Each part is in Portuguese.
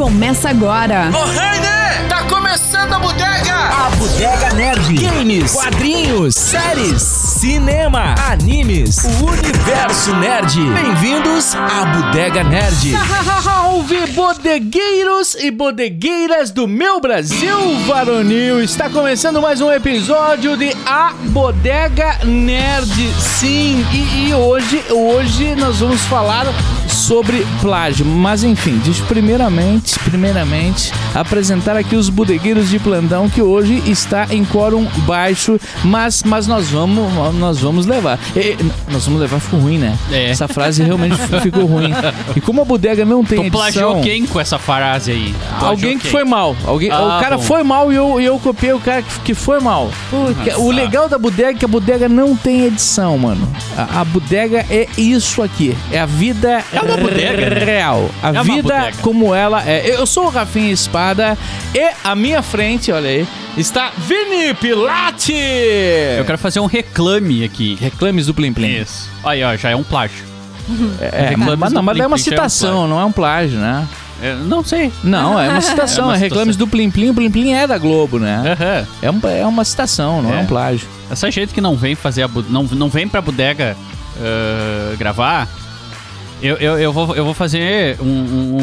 Começa agora. Ô, Heine! Tá começando a bodega! A Bodega Nerd. Games, quadrinhos, séries, cinema, animes, o universo nerd. Bem-vindos à Bodega Nerd. Salve bodegueiros e bodegueiras do meu Brasil varonil! Está começando mais um episódio de A Bodega Nerd. Sim, e, e hoje, hoje nós vamos falar sobre plágio. Mas enfim, eu primeiramente, primeiramente apresentar aqui os bodegueiros de plantão que hoje está em quórum baixo, mas, mas nós vamos nós vamos levar. E, nós vamos levar ficou ruim, né? É. Essa frase realmente ficou ruim. E como a bodega não tem Tu edição, plagiou quem com essa frase aí? Tu Alguém plagiou que quem? foi mal. Alguém, Ah, o cara bom. foi mal e eu, eu copiei o cara que, que foi mal. Que- O legal da bodega é que a bodega não tem edição, mano. A, a bodega é isso aqui. É a vida É uma bodega, né? real. A É vida como ela é. Eu sou o Rafinha Espada e à minha frente, olha aí, está Vini Pilate. Eu quero fazer um reclame aqui. Reclames do Plim Plim. Isso. Aí, ó, já é um plágio. É, Reclames mas, não, mas é uma já é um citação, não é um plágio, né? É, não sei. Não, é uma citação. É uma é Reclames citação. do Plim Plim. O Plim Plim é da Globo, né? Aham. É, um- é uma citação, não é, É. um plágio. Essa gente que não vem fazer a não, não vem pra bodega ah, gravar. Eu, eu, eu, vou, eu vou fazer um, um-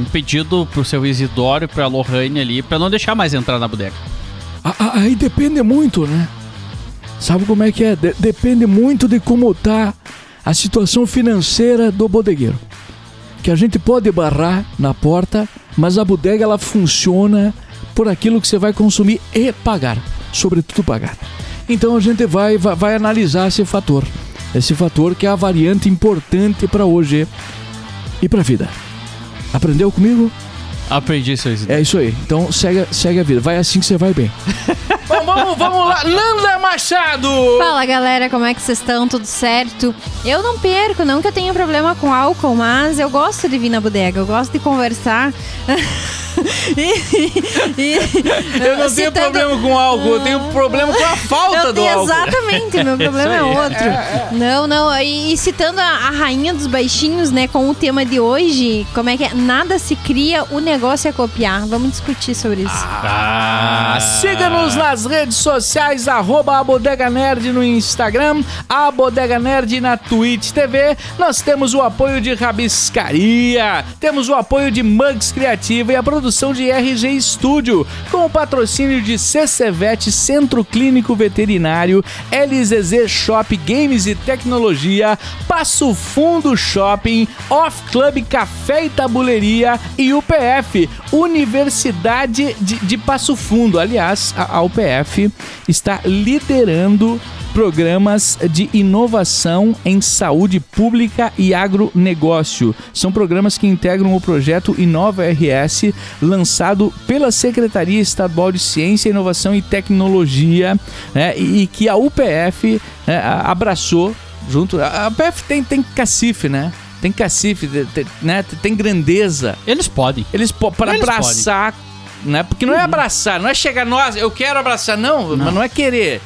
um- pedido pro seu Isidoro e pra Lohane ali pra não deixar mais entrar na bodega. Aí depende muito, né? Sabe como é que é? De- depende muito de como tá a situação financeira do bodegueiro. Que a gente pode barrar na porta, mas a bodega ela funciona por aquilo que você vai consumir e pagar, sobretudo pagar. Então a gente vai, vai, vai analisar esse fator. Esse fator que é a variante importante para hoje e para a vida. Aprendeu comigo? Aprendi, seu. É isso aí. Então segue, segue a vida. Vai assim que você vai bem. vamos, vamos, vamos lá. Nanda Machado! Fala galera, como é que vocês estão? Tudo certo? Eu não perco, não que eu tenha problema com álcool, mas eu gosto de vir na bodega, eu gosto de conversar. e, e- Eu não tenho problema com álcool, eu tenho problema com a falta do álcool. Exatamente, meu problema é outro. Não, não, e, e citando a, a rainha dos baixinhos, né, com o tema de hoje, como é que é? Nada se cria, o negócio é copiar. Vamos discutir sobre isso. Ah, Siga-nos nas redes sociais, arroba a Bodega Nerd no Instagram, a Bodega Nerd na Twitch TV. Nós temos o apoio de Rabiscaria, temos o apoio de Mugs Criativa e a produção de RG Studio, com o patrocínio de CCVET Centro Clínico Veterinário, LZZ Shop Games e Tecnologia, Passo Fundo Shopping, Off Club Café e Tabuleria e UPF, Universidade de, de Passo Fundo. Aliás, a, a UPF está liderando programas de inovação em saúde pública e agronegócio. São programas que integram o projeto Inova RS, lançado pela Secretaria Estadual de Ciência, Inovação e Tecnologia, né, e, que a UPF né, abraçou junto. A UPF tem, tem cacife, né? Tem cacife, de- né? tem grandeza. Eles podem. Eles po- para abraçar, né? Porque não é abraçar, não é chegar nós, eu quero abraçar, não, mas não é querer.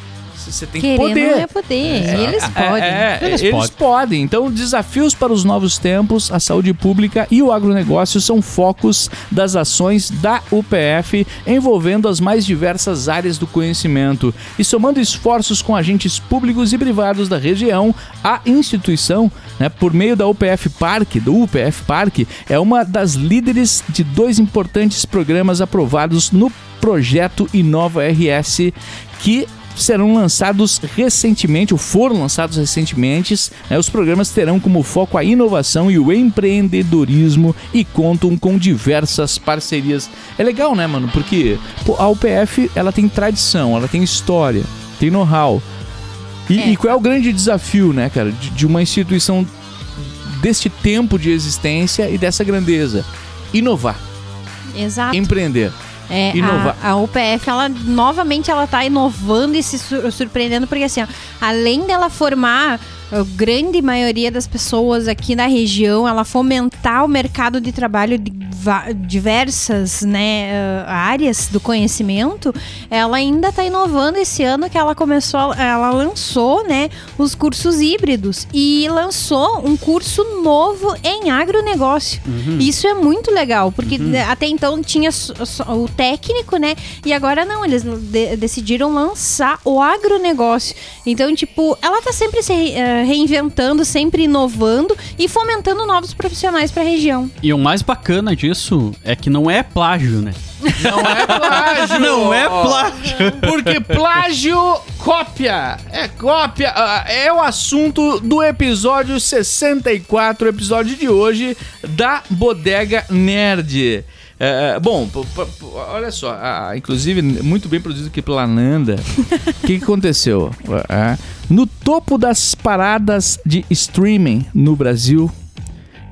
Você tem que Querer poder. não é poder. E eles podem. É, é, Eles eles, podem. podem. Então, desafios para os novos tempos, a saúde pública e o agronegócio são focos das ações da UPF, envolvendo as mais diversas áreas do conhecimento. E somando esforços com agentes públicos e privados da região, a instituição, né, por meio da UPF Parque, do UPF Parque, é uma das líderes de dois importantes programas aprovados no projeto Inova RS, que serão lançados recentemente, ou foram lançados recentemente. né, os programas terão como foco a inovação e o empreendedorismo e contam com diversas parcerias. É legal, né, mano? Porque pô, a UPF ela tem tradição, ela tem história, tem know-how. E, É. e qual é o grande desafio, né, cara, de, de uma instituição deste tempo de existência e dessa grandeza? Inovar, Exato. empreender. É, Inovar. a, a UPF, ela novamente ela tá inovando e se sur- surpreendendo, porque assim, ó, além dela formar a grande maioria das pessoas aqui na região, ela fomentar o mercado de trabalho de diversas né, eh, áreas do conhecimento, ela ainda está inovando esse ano que ela começou, ela lançou né, os cursos híbridos e lançou um curso novo em agronegócio. Isso é muito legal, porque de- até então tinha o técnico, né? E agora não, eles de- decidiram lançar o agronegócio. Então, tipo, ela tá sempre se re- eh, reinventando, sempre inovando e fomentando novos profissionais para a região. E o mais bacana disso é que não é plágio, né? Não é plágio. Não é plágio. Porque plágio cópia. É cópia. ah, É o assunto do episódio 64, episódio de hoje da Bodega Nerd. É, bom, p- p- olha só, ah, inclusive muito bem produzido aqui pela Nanda. O que, que aconteceu? Ah, no topo das paradas de streaming no Brasil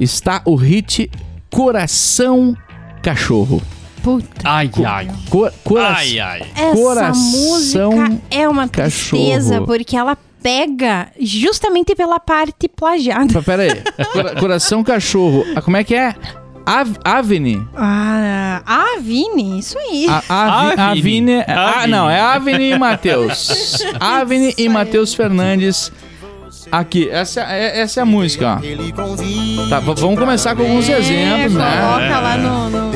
está o hit Coração Cachorro. Puta. Ai, ai. Co- cora- Ai, ai. Essa Coração música é uma tristeza, cachorro. porque ela pega justamente pela parte plagiada. Pera- aí. Cora- Coração cachorro. Ah, como é que é? Av Avni? Ah, a Vini, isso aí. A, Avni. Avni. Ah, Avni. não, é Avni e Matheus. Avni e Matheus Fernandes. Aqui, essa, é, essa é a música, ó. Tá, vamos começar com alguns exemplos, né? Coloca lá no, no-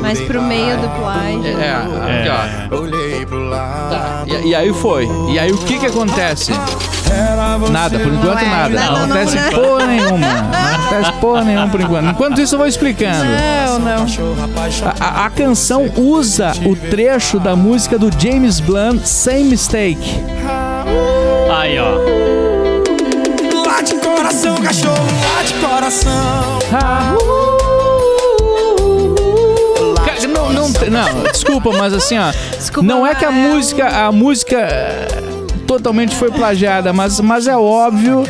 mais pro meio do plágio. É, aqui, ó. Olhei pro lado. Tá, E, e aí foi. E aí o que que acontece? Nada, por enquanto é, nada. não, Não, não, acontece não. porra nenhuma. Não acontece porra nenhuma por enquanto. Enquanto isso eu vou explicando. Não, não. A, a- a canção usa o trecho da música do James Blunt, Same Mistake. Aí, ó. Late coração, cachorro, late coração. Ca- Não, não, não, desculpa, mas assim, ó. Desculpa, não é que a mas- música, a música eh, totalmente foi plagiada, mas, mas é óbvio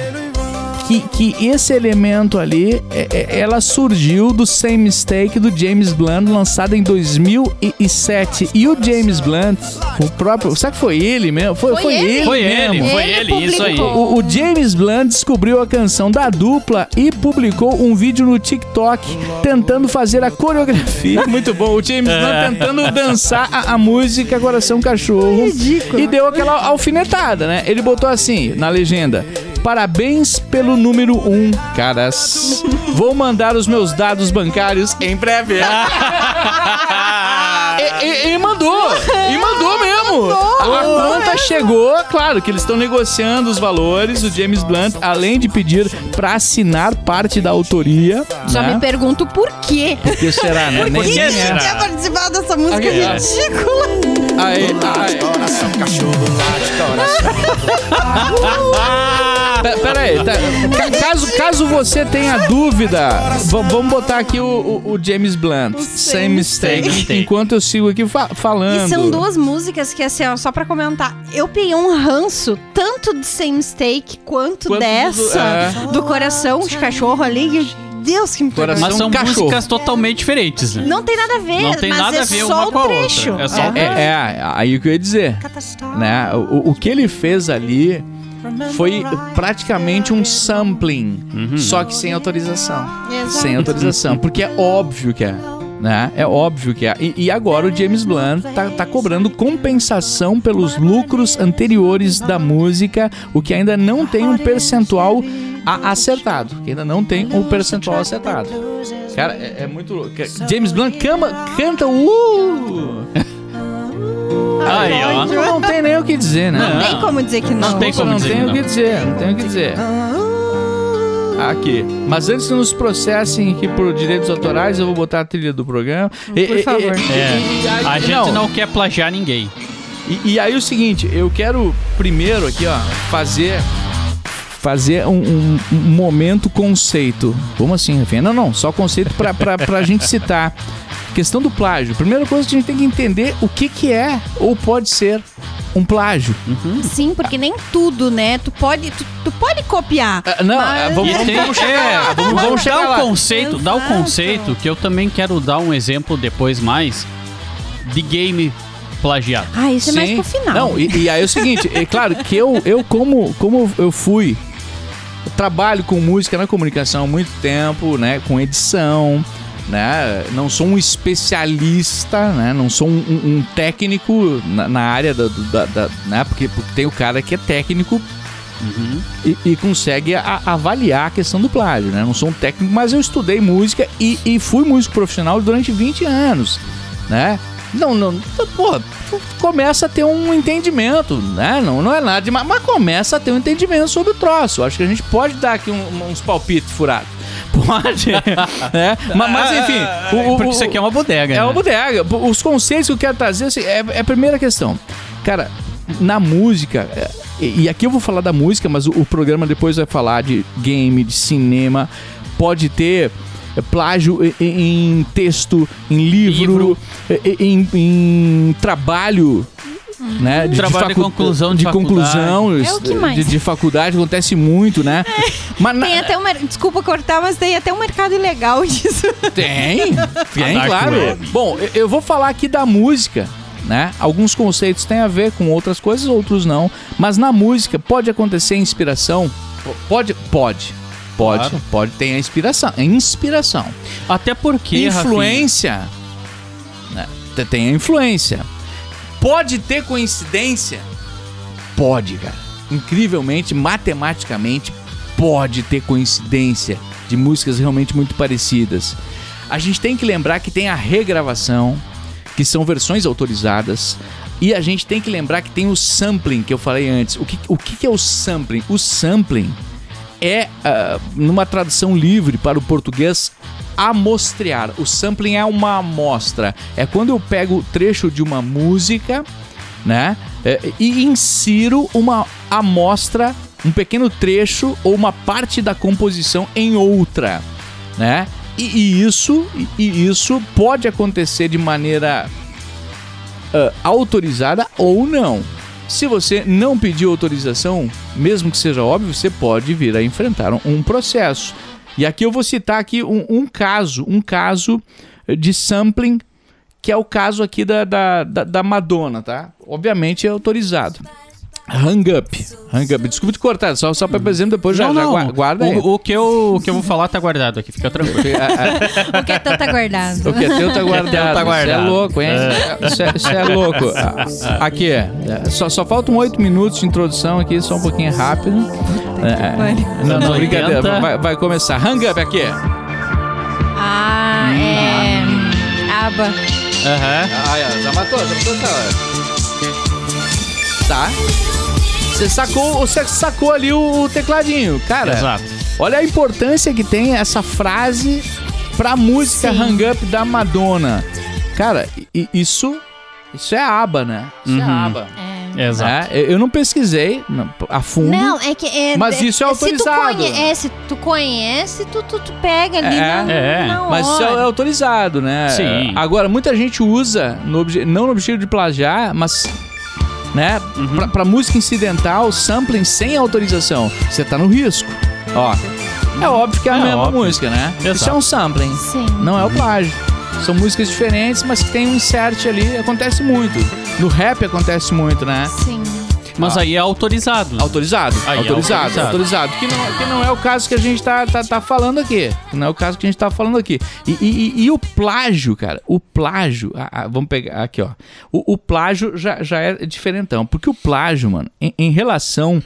que, que esse elemento ali, é- é- ela surgiu do Same Mistake do James Blunt, lançado em 2007. E o James Blunt, o próprio, será que foi ele mesmo? Foi, Foi foi ele. ele, Foi mesmo. ele, foi Ele ele, isso aí. O, o James Blunt descobriu a canção da dupla e publicou um vídeo no TikTok tentando fazer a coreografia. Muito bom. O James Blunt tentando dançar a, a música Coração Cachorro. E deu aquela alfinetada, né? Ele botou assim na legenda: Parabéns pelo número 1, um, caras. Vou mandar os meus dados bancários em breve. e, e- e mandou! E mandou mesmo! A, a conta chegou, claro que eles estão negociando os valores. O James Blunt, além de pedir pra assinar parte da autoria. Só né? me pergunto por quê. Por que será, né? Nem- que será? é. Quer participar dessa música ó. ridícula? Aí, aí. Coração, cachorro, coração. Pe- Pera aí, tá. Ca- caso, caso você tenha dúvida, vamos botar aqui o, o- o James Blunt, Same Mistake, enquanto eu sigo aqui fa- falando. E são duas músicas que, assim, ó, só pra comentar, eu peguei um ranço tanto de Same Mistake quanto, Quanto do- dessa, é. do, coração de cachorro ali. que- Deus que me perdoe. Coração Mas são cachorro. músicas totalmente diferentes, né? Não tem nada a ver, Não tem mas nada é a ver só uma o com a outra. trecho. É só o É, é, aí o que eu ia dizer, né? O, o que ele fez ali foi praticamente um sampling, só que sem autorização. Exato. Sem autorização, porque é óbvio que é. Né? É óbvio que é. E, e agora o James Blunt tá, tá cobrando compensação pelos lucros anteriores da música, o que ainda não tem um percentual a- acertado. Que ainda não tem um percentual acertado. Cara, é, é muito louco. James Blunt cama, canta uh! Aí, ó. Não, não tem nem o que dizer, né? Não tem como dizer que não. Não tem como não dizer tem que o não. que dizer, não tem o que dizer. Aqui. Mas antes que nos processem aqui por direitos autorais, eu vou botar a trilha do programa. Por e- favor. e- É. e- e- A gente não quer plagiar ninguém. E, e aí o seguinte, eu quero primeiro aqui, ó, fazer fazer um, um- um momento conceito. Como assim, Rafinha? Não, não, só conceito pra, pra, pra gente citar. Questão do plágio. Primeira coisa que a gente tem que entender o que que é ou pode ser um plágio. Sim, porque nem tudo, né? Tu pode, tu, tu pode copiar. Ah, não, mas- ah, vamos- E tem, vamos chegar é, vamos- vamos chegar dar lá. o conceito, dar o Exato. conceito que eu também quero dar um exemplo depois mais de game plagiado. Ah, isso é mais Sim. pro final. Não, e, e aí é o seguinte, é claro que eu, eu como, como eu fui trabalho com música na comunicação há muito tempo, né? Com edição, né? Não sou um especialista, né? Não sou um, um- um técnico na, na área da, da- da- né? Porque, porque tem o cara que é técnico e, e consegue a- avaliar a questão do plágio, né? Não sou um técnico, mas eu estudei música e, e fui músico profissional durante 20 anos, né? Não, não, porra, começa a ter um entendimento, né? Não, não é nada demais, mas começa a ter um entendimento sobre o troço. Acho que a gente pode dar aqui um- uns palpites furados. Pode, né? Mas, mas, enfim, o- o- Porque isso aqui é uma bodega. é né? uma bodega. Os conceitos que eu quero trazer assim, é, é a primeira questão. Cara, na música, é, e e aqui eu vou falar da música, mas o, o programa depois vai falar de game, de cinema. Pode ter plágio em, em texto, em livro, é, em, em trabalho. Né, Trabalho de conclusão de conclusão É o que mais? de, de faculdade acontece muito, né? Mas na- Tem até um, mer- desculpa cortar, mas tem até um mercado ilegal disso. Tem, tem, claro. Web. Bom, eu- vou falar aqui da música, né? Alguns conceitos têm a ver com outras coisas, outros não. Mas na música pode acontecer inspiração? Pode, pode. Pode, Claro. pode ter a inspiração. É inspiração. Até porque, influência. né? Te- Tem a influência. Pode ter coincidência? Pode, cara. Incrivelmente, matematicamente, pode ter coincidência de músicas realmente muito parecidas. A gente tem que lembrar que tem a regravação, que são versões autorizadas. E a gente tem que lembrar que tem o sampling, que eu falei antes. O que, o que é o sampling? O sampling é, ah, numa tradução livre para o português, amostrear. O sampling é uma amostra. É quando eu pego o trecho de uma música, né? é, e insiro uma amostra, um pequeno trecho ou uma parte da composição em outra, né? E, e isso, e- isso pode acontecer de maneira ah, autorizada ou não. Se você não pedir autorização, mesmo que seja óbvio, você pode vir a enfrentar um, processo. E aqui eu vou citar aqui um, um caso, um caso de sampling, que é o caso aqui da, da, da Madonna, tá? Obviamente é autorizado. Hang Up. Hang Up. Desculpa te cortar, só, só para exemplo, depois já, Não, já não. gua- guarda aí. o, o que eu, o que eu vou falar tá guardado aqui, fica tranquilo. O que é tanto aguardado. O que é teu tá guardado. teu tá Isso é guardado. louco, hein? Isso é, isso é louco. Aqui, é. Só, só faltam oito minutos de introdução aqui, só um pouquinho rápido. É, é. Não, não, brincadeira. 80. Vai, vai começar. Hang up aqui. Ah, é. Aba. Aham. Ah, é, já matou, já matou essa hora. Tá. Você sacou, você sacou ali o, o tecladinho. Cara, Exato. olha a importância que tem essa frase pra música Sim. Hang Up da Madonna. Cara, isso, isso é aba, né? Isso é Uhum. aba. Exato. É, eu não pesquisei não, a fundo. Não, é que. É, Mas isso é Se tu, autorizado. conhece, se tu conhece, tu, tu, tu pega ali É, na, é. na Mas isso é, é autorizado, né? Sim. Agora, muita gente usa, no não no objetivo de plagiar, mas. Né? Uhum. Pra, pra música incidental, sampling sem autorização. Você tá no risco. Ó. É óbvio que é a É mesma óbvio. música, né? Isso é Exato. um sampling. Sim. Não é o plágio. São músicas diferentes, mas que tem um insert ali. Acontece muito. No rap acontece muito, né? Sim. Mas aí é autorizado. Autorizado, Aí é autorizado, autorizado. autorizado. Que, não, que não é o caso que a gente tá, tá, tá falando aqui. Que não é o caso que a gente tá falando aqui. E, e- e- o plágio, cara, o plágio. ah, ah, vamos pegar aqui, ó. O, o plágio já, já é diferentão. Porque o plágio, mano, em, em relação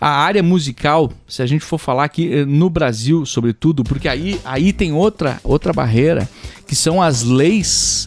à área musical, se a gente for falar aqui eh, no Brasil, sobretudo, porque aí, aí tem outra, outra barreira, que são as leis.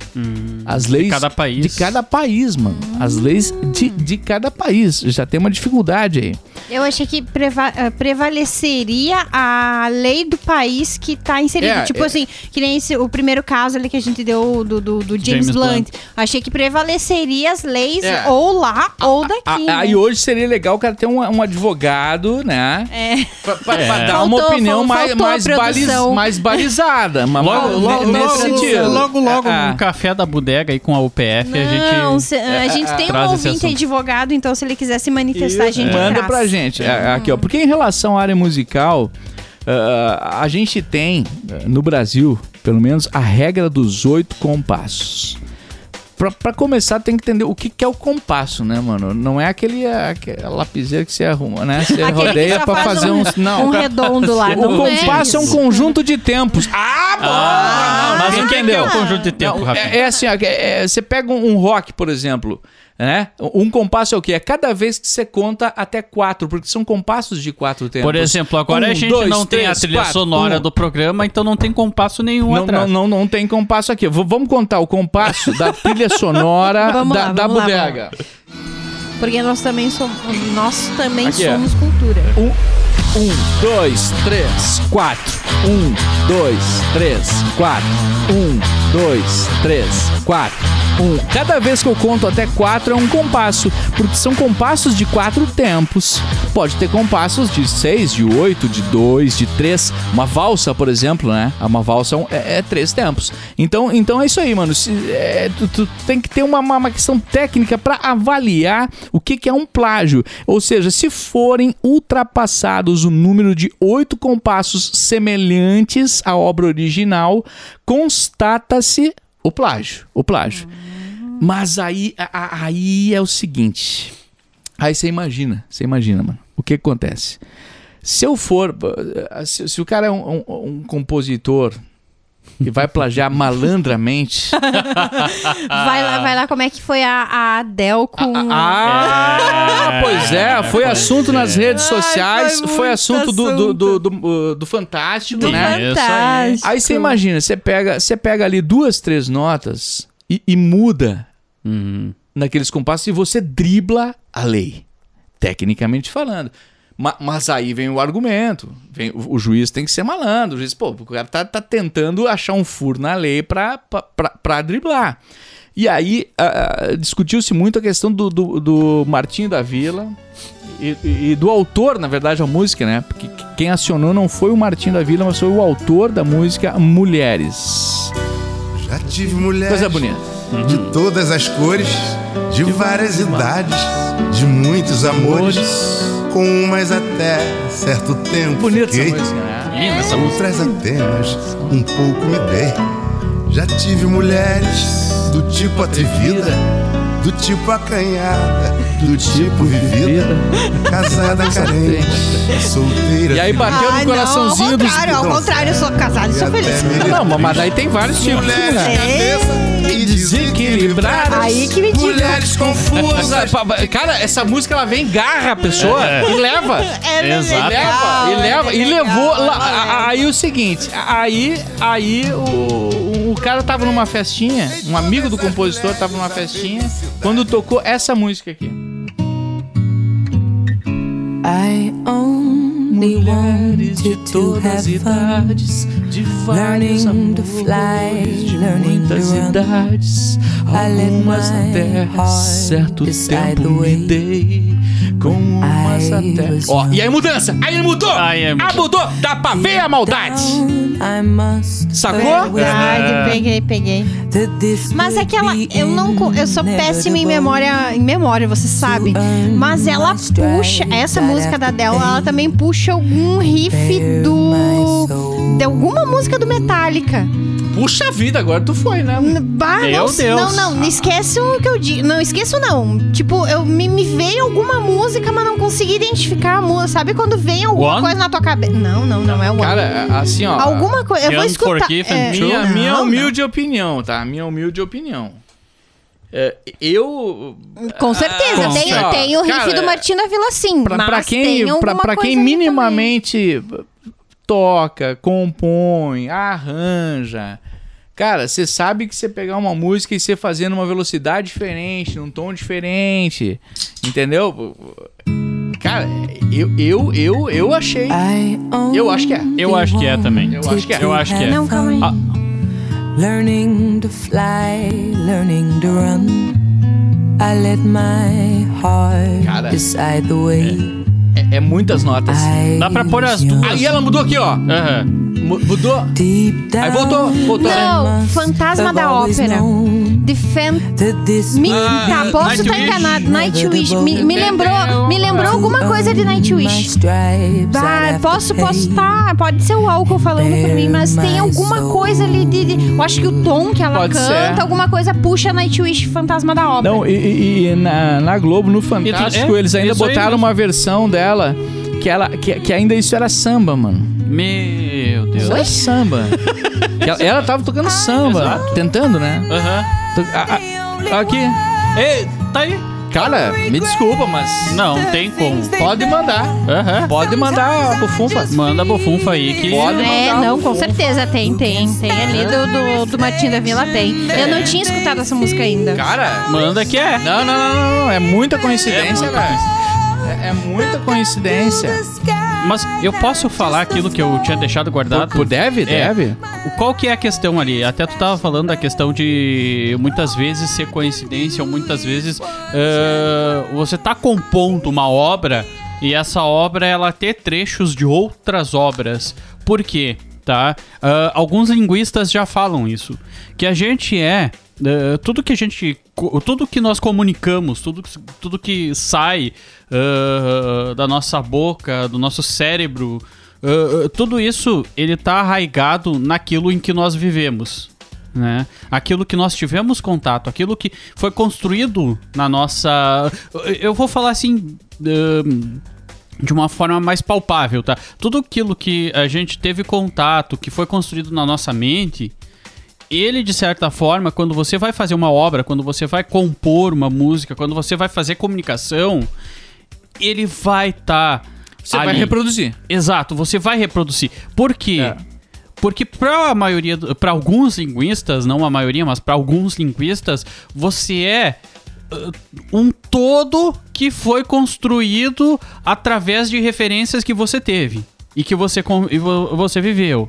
as leis cada país. De cada país, mano. As leis de, de cada país. Já tem uma dificuldade aí. Eu achei que preva- eh, prevaleceria a lei do país que tá inserido. É, tipo é. assim, que nem esse, o primeiro caso ali que a gente deu do, do, do James, James Blunt. Blunt. Achei que prevaleceria as leis É. ou lá ou daqui. A- né? Aí hoje seria legal o cara ter um, um advogado, né? É. Pra, pra- É. pra dar uma Faltou- opinião fal- mais, faltou a mais, baliz- mais balizada. Mas Logo, mas logo, nesse logo, sentido. logo, logo, Ah, no café da bodega aí com a UPF, a Não, gente. se- a gente tem um ouvinte advogado, então se ele quiser se manifestar, a gente Manda traz. pra gente. É, Aqui, ó. Porque em relação à área musical, ah, a gente tem, ah, no Brasil, pelo menos, a regra dos oito compassos. Pra, pra começar, tem que entender o que, que é o compasso, né, mano? Não é aquele, aquele lapiseiro que você arruma, né? Você rodeia pra faz fazer um- uns. Não, um redondo lá, O não é compasso é um conjunto de tempos. Ah, bom! Ah, mas o que que é entendeu? o conjunto de tempo, Não, é, é assim, ó, é- é- você pega um, um rock, por exemplo, né? Um compasso é o quê? É cada vez que você conta até quatro, porque são compassos de quatro tempos. Por exemplo, agora Um, a gente dois, não tem a três, trilha quatro, sonora um. do programa, então não tem compasso nenhum Não, atrás. não, não, não tem compasso aqui. V- vamos contar o compasso da trilha sonora da, lá, da vamos lá, bodega. Porque nós também somos, nós também Aqui, somos cultura. Um, um, dois, três, quatro. Um, dois, três, quatro. Um, dois, três, quatro. Um. Cada vez que eu conto até quatro é um compasso, porque são compassos de quatro tempos. Pode ter compassos de seis, de oito, de dois, de três. Uma valsa, por exemplo, né? Uma valsa é, é- é três tempos. Então, então é isso aí, mano. Se- é, tu, tu tem que ter uma- uma questão técnica para avaliar o que, que é um plágio. Ou seja, se forem ultrapassados o número de oito compassos semelhantes à obra original, constata-se o plágio. O plágio. Mas aí, a- aí é o seguinte. Aí você imagina, você imagina, mano. O que acontece? Se eu for. uh, Se, se o cara é um, um- um compositor que vai plagiar malandramente. Vai lá, vai lá, como é que foi a, a Adele com... Ah, pois é, foi assunto nas redes Ai, sociais, foi foi, muito assunto do, do, do, do, uh, do Fantástico, Do né? Aí. Fantástico. Aí você imagina, você pega, você pega ali duas, três notas e, e muda Uhum. naqueles compassos e você dribla a lei, tecnicamente falando. Ma- Mas aí vem o argumento. Vem, o, o juiz tem que ser malandro. O juiz, pô, o cara tá, tá tentando achar um furo na lei pra driblar. E aí ah, discutiu-se muito a questão do, do, do Martinho da Vila e, e- e do autor, na verdade, a música, né? Porque quem acionou não foi o Martinho da Vila, mas foi o autor da música Mulheres. Já tive mulheres Coisa bonita. De todas as cores, de várias idades, de muitos amores, com umas até certo tempo. Bonita essa fiquei, música, né? Essa. Outras apenas um pouco me dei. Já tive mulheres do tipo atrevida, do tipo acanhada, do tipo vivida, casada carente, solteira. E aí bateu no coraçãozinho não, dos. ao contrário, ao contrário, eu sou casada e sou feliz. Não, mas daí tem vários tipos. mulheres né? cabeça e desequilibradas. Aí que me diga. Mulheres confusas. Cara, essa música ela vem garra a pessoa É. e leva. É Exato. E leva, e leva, e levou. lá- a- aí o seguinte, aí, aí o, o cara tava numa festinha, um amigo do compositor tava numa festinha, quando tocou essa música aqui. I only wanted to have fun. De learning to fly, learning to muitas idades, I let algumas heart certo decide tempo the me way. dei, com umas I até... Ó, e aí mudança, aí ele mudou, Aí é ah, mudou, dá pra ver a maldade. Sacou? Verdade, peguei, peguei. this Mas would aquela, be eu não, eu sou péssima em memória, em memória, você sabe. Mas ela puxa, essa música da Adele, ela também puxa algum riff do de alguma música do Metallica. Puxa vida, agora tu foi, né? Bah, Meu não, Deus. não, não, não esquece o que eu digo. Não esqueço não. Tipo, eu me, me veio alguma música, mas não consegui identificar a música. Sabe quando vem alguma One? coisa na tua cabeça? Não, não, não é o. Cara, assim, ó. Alguma coisa, eu vou escutar. É? Minha, não, minha não. humilde opinião, tá? Minha humilde opinião. É, eu. Com certeza, Ah, tem, tem o riff cara, do Martina Vila sim, Pra, mas pra quem, tem pra, pra quem minimamente toca, compõe, arranja. Cara, você sabe que você pegar uma música e você fazer numa velocidade diferente, num tom diferente, entendeu? Cara, eu, eu, eu, eu achei. Eu acho que é. Eu acho que é também. Eu acho que é. Eu acho que é. Ah, learning to fly, learning to run. I let my heart Cara, decide the way. É, muitas notas. Dá pra pôr as duas. Aí ela mudou aqui, ó. Aham. Mu- Mudou. Aí voltou, voltou. Não, Fantasma da Ópera. The Fan... Me... Ah, tá, posso estar Nightwish. enganado. Nightwish. Me, me lembrou, me lembrou alguma coisa de Nightwish. Ah, posso, posso estar. Pode ser o álcool falando por mim, mas tem alguma coisa ali de. de- eu acho que o tom que ela Pode canta, ser. alguma coisa puxa Nightwish Fantasma da Ópera. Não, e, e- e na, na Globo, no Fantástico, é, eles ainda isso aí botaram mesmo. uma versão dela que, ela, que, que ainda isso era samba, mano. Meu Deus. Isso era samba. Ela, ela tava tocando samba, tentando, né? Aham. Aqui. Ei, tá aí. Cara, me desculpa, mas Não, tem como. pode mandar. Pode mandar a bufunfa. Manda a bufunfa aí que. Pode É, mandar não, um com certeza tem, tem. Tem ali do, do, do Martinho da Vila, tem. Eu não tinha escutado essa música ainda. Cara, Manda que é. não, não, não, não, não. É muita coincidência, É muita cara. É, é muita coincidência. Mas eu posso falar aquilo que eu tinha deixado guardado? Por, deve? É. Deve. O- Qual que é a questão ali? Até tu tava falando da questão de muitas vezes ser coincidência ou muitas vezes ah, você tá compondo uma obra e essa obra ela ter trechos de outras obras. Por quê? Tá? Ah, alguns linguistas já falam isso. Que a gente é. ah, tudo que a gente. Tudo que nós comunicamos, tudo, tudo que sai ah, da nossa boca, do nosso cérebro, ah, ah, tudo isso ele tá arraigado naquilo em que nós vivemos. Né? Aquilo que nós tivemos contato, aquilo que foi construído na nossa. Eu vou falar assim. ah, de uma forma mais palpável, tá? Tudo aquilo que a gente teve contato, que foi construído na nossa mente, ele de certa forma, quando você vai fazer uma obra, quando você vai compor uma música, quando você vai fazer comunicação, ele vai estar Você vai reproduzir. Exato, você vai reproduzir. Por quê? É. Porque para a maioria, para alguns linguistas, não a maioria, mas para alguns linguistas, você é uh, um todo que foi construído através de referências que você teve e que você e vo- você viveu,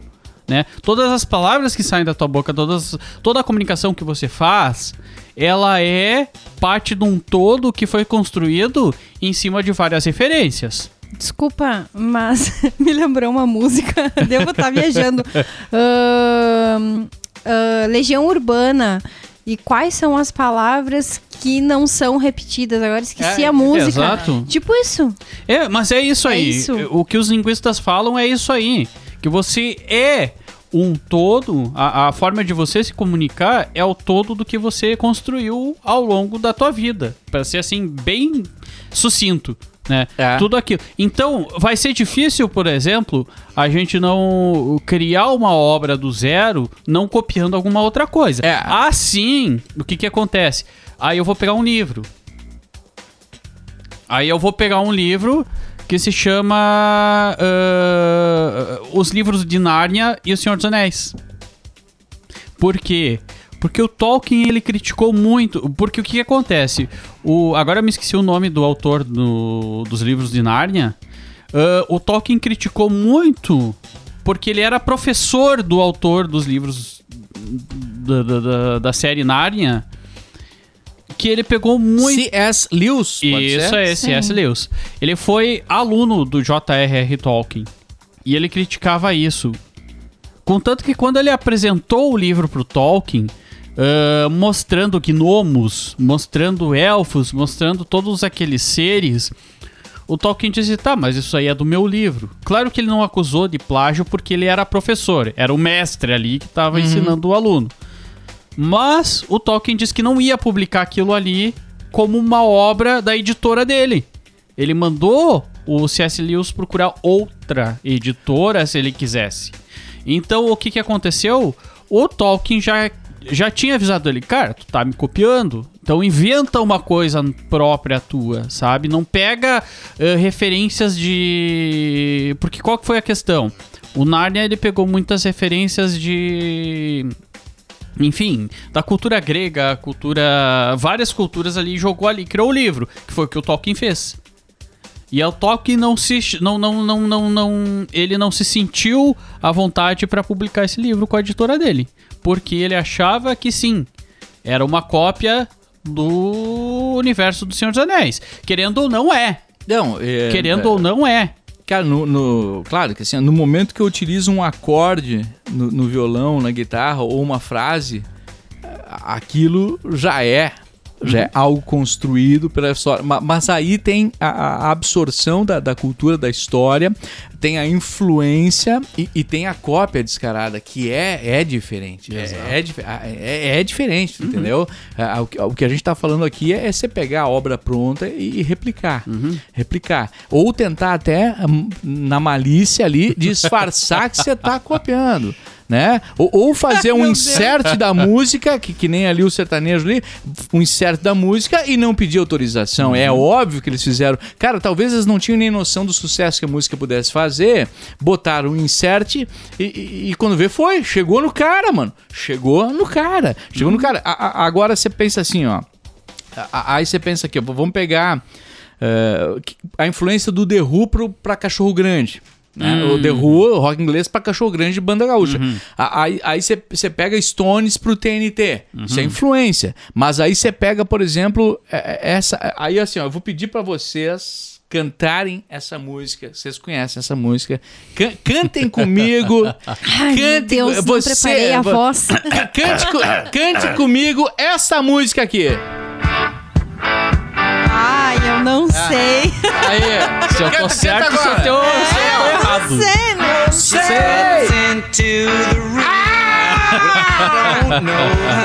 né? Todas as palavras que saem da tua boca, todas, toda a comunicação que você faz, ela é parte de um todo que foi construído em cima de várias referências. Desculpa, mas me lembrou uma música. Devo estar viajando. Ahn, ah, Legião Urbana. E quais são as palavras que não são repetidas? Agora esqueci É, a música. exato. Tipo isso. É, mas é isso É aí. isso. O que os linguistas falam é isso aí. Que você é um todo, a, a forma de você se comunicar é o todo do que você construiu ao longo da tua vida. Pra ser assim, bem sucinto. Né? É. Tudo aquilo. Então, vai ser difícil, por exemplo, a gente não criar uma obra do zero não copiando alguma outra coisa. É. Assim, o que que acontece? Aí eu vou pegar um livro. Aí eu vou pegar um livro que se chama ah, Os Livros de Nárnia e O Senhor dos Anéis. Por quê? Porque o Tolkien ele criticou muito. Porque o que, que acontece? O, agora eu me esqueci o nome do autor do- dos livros de Nárnia. Ah, o Tolkien criticou muito porque ele era professor do autor dos livros da, da, da- da série Nárnia. Que ele pegou muito. C.S. Lewis, pode Isso ser? é, C.S. Lewis. Ele foi aluno do J.R.R. Tolkien. E ele criticava isso. Contanto que quando ele apresentou o livro pro Tolkien, ah, mostrando gnomos, mostrando elfos, mostrando todos aqueles seres, o Tolkien disse, tá, mas isso aí é do meu livro. Claro que ele não acusou de plágio porque ele era professor, era o mestre ali que estava ensinando o aluno. Mas o Tolkien disse que não ia publicar aquilo ali como uma obra da editora dele. Ele mandou o C.S. Lewis procurar outra editora se ele quisesse. Então o que, que aconteceu? O Tolkien já, já tinha avisado ele, cara, tu tá me copiando, então inventa uma coisa própria tua, sabe? Não pega eh, referências de. Porque qual que foi a questão? O Narnia ele pegou muitas referências de enfim, da cultura grega, cultura. várias culturas ali, jogou ali, criou o livro, que foi o que o Tolkien fez. E o Tolkien não se. Não, não, não, não, não, ele não se sentiu à vontade para publicar esse livro com a editora dele. Porque ele achava que sim, era uma cópia do universo do Senhor dos Anéis. Querendo ou não é. Não, é, Querendo ou não é. Cara, no, no- claro que assim, no momento que eu utilizo um acorde no, no violão, na guitarra ou uma frase, aquilo já é já é algo construído pela história. Ma- Mas aí tem a, a absorção da, da cultura, da história, tem a influência e, e tem a cópia descarada, que é, é diferente. É, é, dif- ah, é- é diferente, entendeu? Ah, O, que- a gente tá falando aqui é, é você pegar a obra pronta e, e replicar. Replicar. Ou tentar até, hum, na malícia ali, disfarçar que você tá copiando. Né? Ou, ou fazer um insert da música, que, que nem ali o sertanejo ali, um insert da música e não pedir autorização. É óbvio que eles fizeram. Cara, talvez eles não tinham nem noção do sucesso que a música pudesse fazer. Botaram um insert e, e- e quando vê, foi. Chegou no cara, mano. Chegou no cara. Chegou no cara. A- a- agora você pensa assim, ó. A- Aí você pensa aqui, ó, vamos pegar que- a influência do The Who pro, pra Cachorro Grande. Né? O The Who, o rock inglês pra Cachorro Grande de banda gaúcha. A- Aí aí você você pega Stones pro TNT. Isso é influência. Mas aí você pega, por exemplo, eh, eh, essa. Aí assim, ó, eu vou pedir pra vocês cantarem essa música. Vocês conhecem essa música. Can- cantem comigo. Ai, meu cantem Deus, não você, preparei a voz. Cante, cante comigo essa música aqui. Ai, eu não sei. Aí. Se eu tô certo, se eu tô, se eu tô errado. Não não!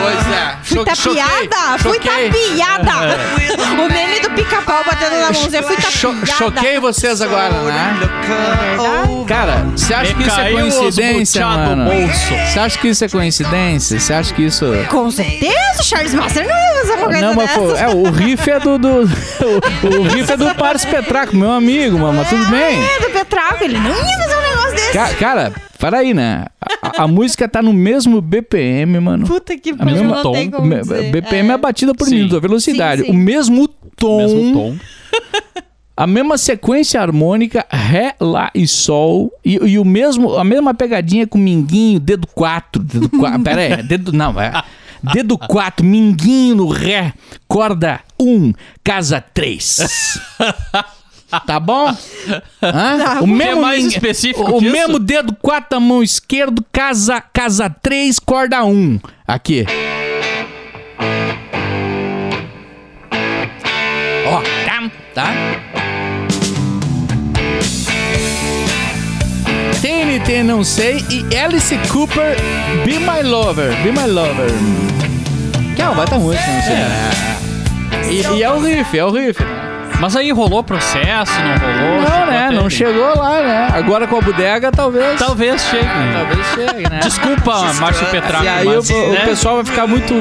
Pois é. Fui Cho- choquei, tapiada! Fui tapiada! o meme do pica-pau batendo na mãozinha. Fui Cho- tapiada. choquei vocês agora, né? Cara, você acha que isso é coincidência, mano? Você acha que isso é coincidência? Você acha que isso... Com certeza, Charles Master não ia fazer uma coisa Não, mas pô, é, o riff é do... do o, o riff é do Paris Petraco, meu amigo, mano, mas tudo bem. É, do Petraco, ele não ia um desse. Ca- cara, para aí, né? A, a música tá no mesmo BPM, mano. Puta que pariu, não tem como dizer. BPM é, batida por Sim. minuto, a velocidade. Sim, sim. O mesmo tom, Mesmo tom. a mesma sequência harmônica, Ré, Lá e Sol. E, e o mesmo, a mesma pegadinha com Minguinho, dedo 4. Dedo 4 pera aí, dedo. Não, é. Dedo 4, Minguinho no Ré, corda 1, casa 3. Tá bom? Hã? o Quer mais min- específico O, o mesmo dedo 4 da mão esquerda, casa, casa 3, corda 1. Aqui. Ó, tá? Tá? TNT não sei e Alice Cooper Be My Lover. Be My Lover. Que é uma baita música, não sei. E, e é o riff, é o riff. Né? Mas aí rolou processo, não rolou? Não, né? Não chegou lá, né? Agora com a bodega, talvez. Talvez chegue. Talvez chegue, né? Desculpa, Márcio Petraco, E aí mas, o, o né? pessoal vai ficar muito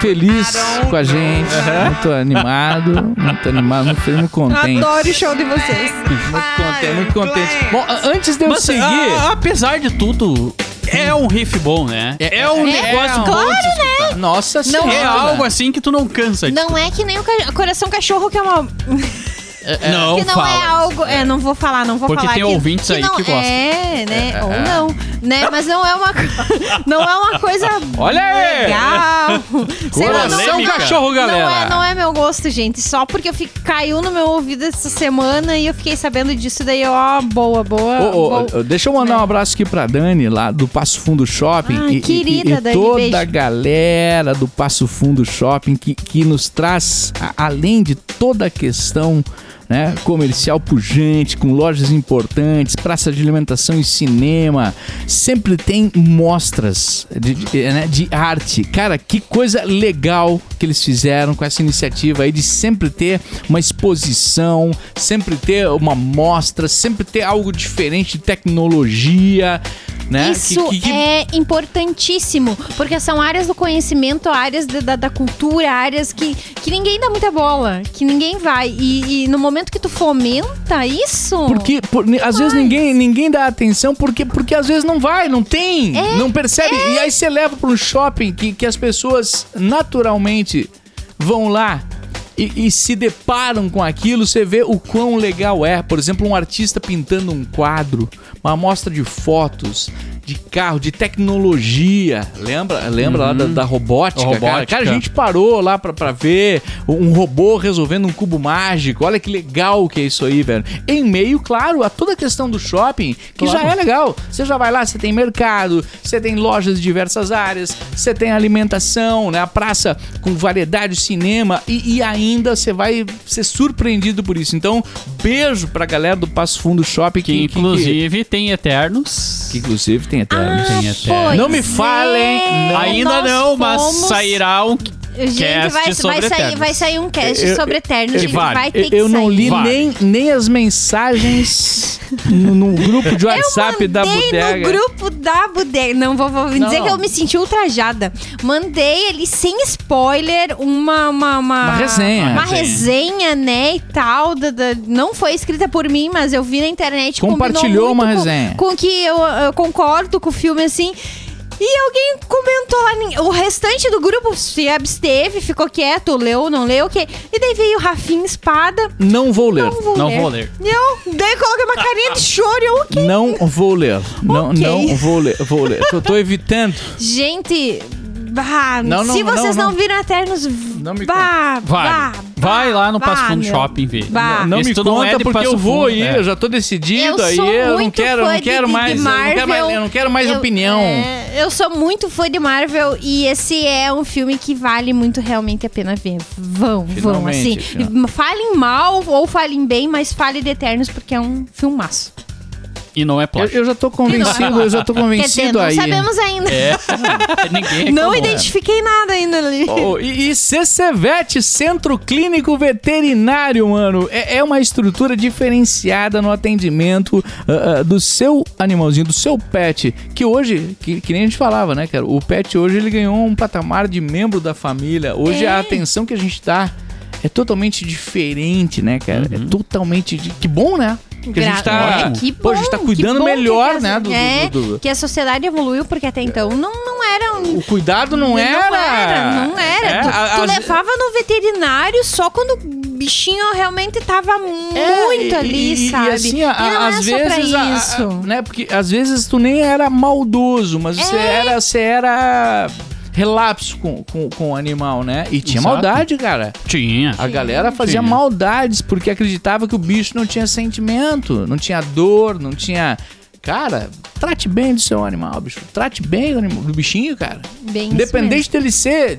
feliz com a gente, muito animado, muito animado, muito feliz, muito contente. Adoro o show de vocês. Muito contente, muito contente. Bom, antes de eu Mas, seguir... a- apesar de tudo, é um riff bom, né? É, um negócio bom claro, de se escutar. Nossa Não senhora. É algo assim que tu não cansa Não é que nem o ca- coração cachorro que é uma. Não, que não fala. é algo. É, não vou falar, não vou Porque falar. tem que, ouvintes aí não que gostam. É, né? Ou não. Né? Mas não é uma. não é uma coisa. Olha aí! Legal. Sei lá, não, cachorro, não galera. é, não é meu gosto, gente. Só porque eu fi- caiu no meu ouvido essa semana e eu fiquei sabendo disso. Daí, eu, ó, boa, boa. Ô, ô, boa. ô, deixa eu mandar um abraço aqui pra Dani, lá do Passo Fundo Shopping. Ai, e, e- querida e Dani, toda beijo. a galera do Passo Fundo Shopping que, que nos traz, além de toda a questão né, comercial pujante, com lojas importantes, praça de alimentação e cinema, sempre tem mostras de, de, né, de arte. Cara, que coisa legal que eles fizeram com essa iniciativa aí de sempre ter uma exposição, sempre ter uma mostra, sempre ter algo diferente de tecnologia, né? Isso Que- que- que- é importantíssimo, porque são áreas do conhecimento, áreas da, da- da cultura, áreas que, que ninguém dá muita bola, que ninguém vai. E, e no momento que tu fomenta isso. Porque por- às vezes ninguém, ninguém dá atenção porque, porque às vezes não vai, não tem, É, não percebe. E aí você leva para um shopping que, que as pessoas naturalmente vão lá e, e se deparam com aquilo, você vê o quão legal é. Por exemplo, um artista pintando um quadro, uma amostra de fotos. De carro, de tecnologia. Lembra, lembra lá da, da robótica, A Cara? robótica. Cara, a gente parou lá pra, pra ver um robô resolvendo um cubo mágico. Olha que legal que é isso aí, velho. Em meio, claro, a toda a questão do shopping, que Claro. já é legal. Você já vai lá, você tem mercado, você tem lojas de diversas áreas, você tem alimentação, né? A praça com variedade, cinema e, e ainda você vai ser surpreendido por isso. Então, beijo pra galera do Passo Fundo Shopping Que, que, que- inclusive tem Eternos. que, inclusive tem Eternos. tem Eternos. Não me falem, não. Ainda não, mas fomos- sairá um Gente, cast vai, sobre vai, sair, vai sair um cast Eu- sobre Eternos. gente, vale. vai ter que Eu não li Vale. nem, nem as mensagens no, no grupo de WhatsApp eu da mandei bodega. no grupo da bodega. Não vou, vou dizer Não. que eu me senti ultrajada. Mandei ali sem spoiler uma uma, uma, Uma resenha. uma resenha, né, e tal. da- da- não foi escrita por mim, mas eu vi na internet. combinou Compartilhou uma com- resenha. Com que eu, eu concordo com o filme assim. E alguém comentou lá, o restante do grupo se absteve, ficou quieto, leu, não leu, o quê? E daí veio o Rafinha Espada, Não vou ler. não vou Não ler. vou ler. E eu, daí coloquei uma carinha de choro, e eu, o quê? Não vou ler. Não, Ok. não vou ler. Vou ler. Eu tô evitando. Gente, bah, Não, não, se vocês não, não, não. viram Eternos, Não me bah, Vai. bah, Vai lá no Passo Fundo. Shopping ver. Não Esse me tu não conta é porque Passo eu vou Fundo, aí. é. Eu já tô decidido Eu aí. Eu não quero, não de- quero de- mais. de eu não quero mais, eu não quero mais Eu- opinião. é, eu sou muito fã de Marvel e esse é um filme que vale muito realmente a pena ver. Vão, vão, assim. final. Falem mal ou falem bem, mas fale de Eternos porque é um filmaço. E não é Eu, plástico. eu já tô convencido, eu já tô Quer dizer, convencido não aí. sabemos ainda. É. Ninguém Não identifiquei nada ainda ali. Oh, e, e CCVET, Centro Clínico Veterinário, mano, é, é uma estrutura diferenciada no atendimento ah, ah, do seu animalzinho, do seu pet, que hoje, que, que nem a gente falava, né, cara, o pet hoje ele ganhou um patamar de membro da família, hoje É. a atenção que a gente dá é totalmente diferente, né, cara, é totalmente, de- que bom, né, que a gente tá, É, que pô, a gente tá bom, cuidando bom melhor, né, do- é, do- do- que a sociedade evoluiu, porque até então não, não era um... o cuidado não, Não era. era, não era. É, tu a- tu levava no veterinário só quando o bichinho realmente tava É, muito ali, e- e sabe? assim, a- e não às só pra vezes, isso. né? Porque às vezes tu nem era maldoso, mas você É. era, você era relapso com, com, com o animal, né? E tinha Exato. maldade, cara. Tinha. A galera fazia Tinha. maldades porque acreditava que o bicho não tinha sentimento, não tinha dor, não tinha. Cara, trate bem do seu animal, bicho. Trate bem do, animal, do bichinho, cara. Bem Independente dele ser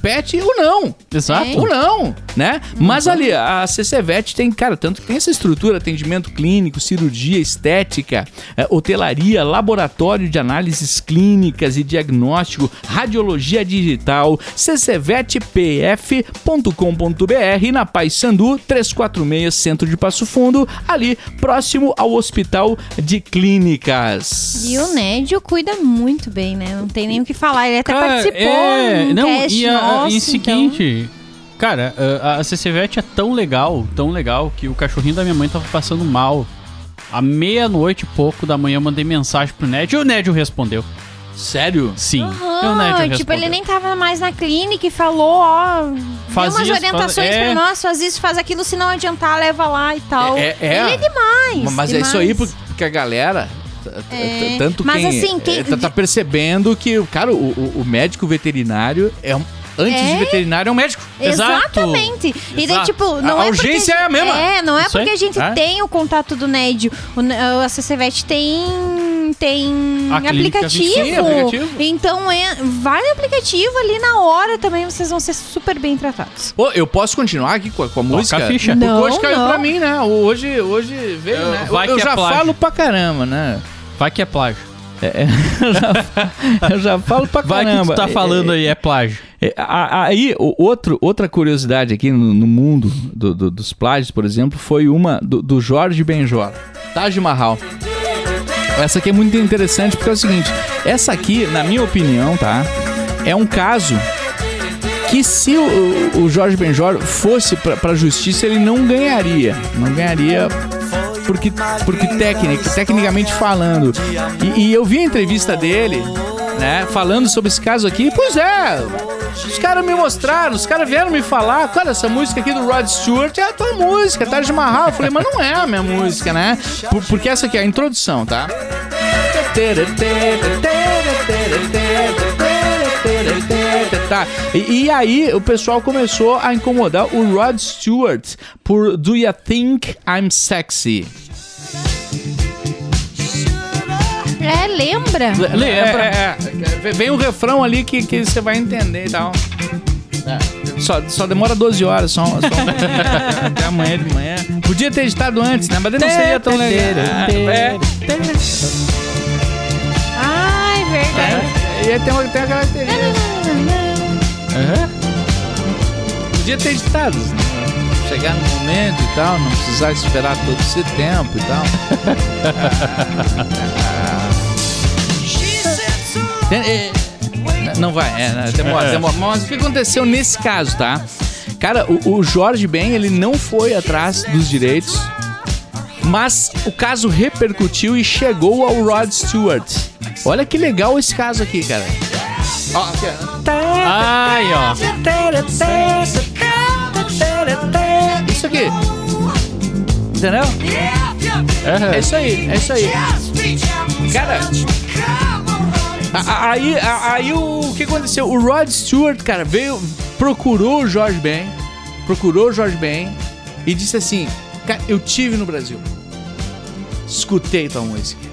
pet ou não. Exato. Ou não, né? Mas ali, a CCVET tem, cara, tanto que tem essa estrutura, atendimento clínico, cirurgia, estética, eh, hotelaria, laboratório de análises clínicas e diagnóstico, radiologia digital, ccvetpf.com.br na Paz Sandu 346, centro de Passo Fundo, ali próximo ao Hospital de Clínicas. E o Nédio cuida muito bem, né? Não tem nem o que falar. Ele até Cara, participou é, não, e a, nosso, e então- seguinte, cara, a, a CCVET é tão legal, tão legal, que o cachorrinho da minha mãe tava passando mal. À meia-noite e pouco da manhã eu mandei mensagem pro Nédio e o Nédio respondeu. Sério? Sim. Nédio tipo, ele nem tava mais na clínica e falou, ó, Faz deu umas isso, orientações faz- é. pra nós, faz isso, faz aquilo, se não adiantar, leva lá e tal. É- é- Ele é demais. Mas é demais. isso aí porque a galera. É, Tanto mas quem, assim, quem- é, tá, tá percebendo que, cara, o, o- o médico veterinário é um. Antes É. de veterinário é um médico. Exatamente. E daí, tipo, não A é urgência porque, é a mesma. É, não é Isso aí. porque a gente É. tem o contato do Nédio. O, a CCVET tem tem A aplicativo. sim, aplicativo. Então, é, vai no aplicativo ali na hora também, vocês vão ser super bem tratados. Pô, eu posso continuar aqui com a, com a música? a ficha. Porque Não, hoje caiu não. pra mim, né? Hoje, hoje veio, Eu- né? vai eu que é já plágio. falo pra caramba, né? Vai que é plágio. eu, já, eu já falo pra Vai caramba. que tu tá É, falando aí, é plágio. É, Aí, outro, outra curiosidade aqui no, no mundo do- do- dos plágios, por exemplo, foi uma do, do Jorge Benjor, Taj Mahal. Essa aqui é muito interessante porque é o seguinte: essa aqui, na minha opinião, tá? É um caso que se o, o Jorge Benjor fosse pra, pra justiça, ele não ganharia. Não ganharia porque, porque técnica, tecnicamente falando. E, e eu vi a entrevista dele, né, falando sobre esse caso aqui. Pois é, os caras me mostraram, os caras vieram me falar, cara, essa música aqui do Rod Stewart é a tua música, Taj Mahal. Eu falei, mas não é a minha música, né? Por- porque essa aqui é a introdução, tá? Tá. E, e aí o pessoal começou a incomodar o Rod Stewart por Do You Think I'm Sexy? É, lembra? Lembra? É, é, é. Vem um refrão ali que, que você vai entender e tal. É. Só, só demora 12 horas, só, só até amanhã de manhã. Podia ter editado antes, né? Mas não seria tão legal. É. Ai, verdade. E aí tem, uma, tem característica. Podia ter editado. né? Chegar no momento e tal, não precisar esperar todo esse tempo e tal. É, Não vai, é, né, demora, demora. Mas o que aconteceu nesse caso, tá? Cara, o, o Jorge Ben, ele não foi atrás dos direitos, mas o caso repercutiu e chegou ao Rod Stewart. Olha que legal esse caso aqui, cara. Ó, aqui, ó. Ai, ó. Isso aqui. Entendeu? É isso aí, é isso aí. Cara, aí, aí o, o que aconteceu? O Rod Stewart, cara, veio, procurou o Jorge Ben, procurou o Jorge Ben e disse assim: Cara, eu tive no Brasil, escutei tua música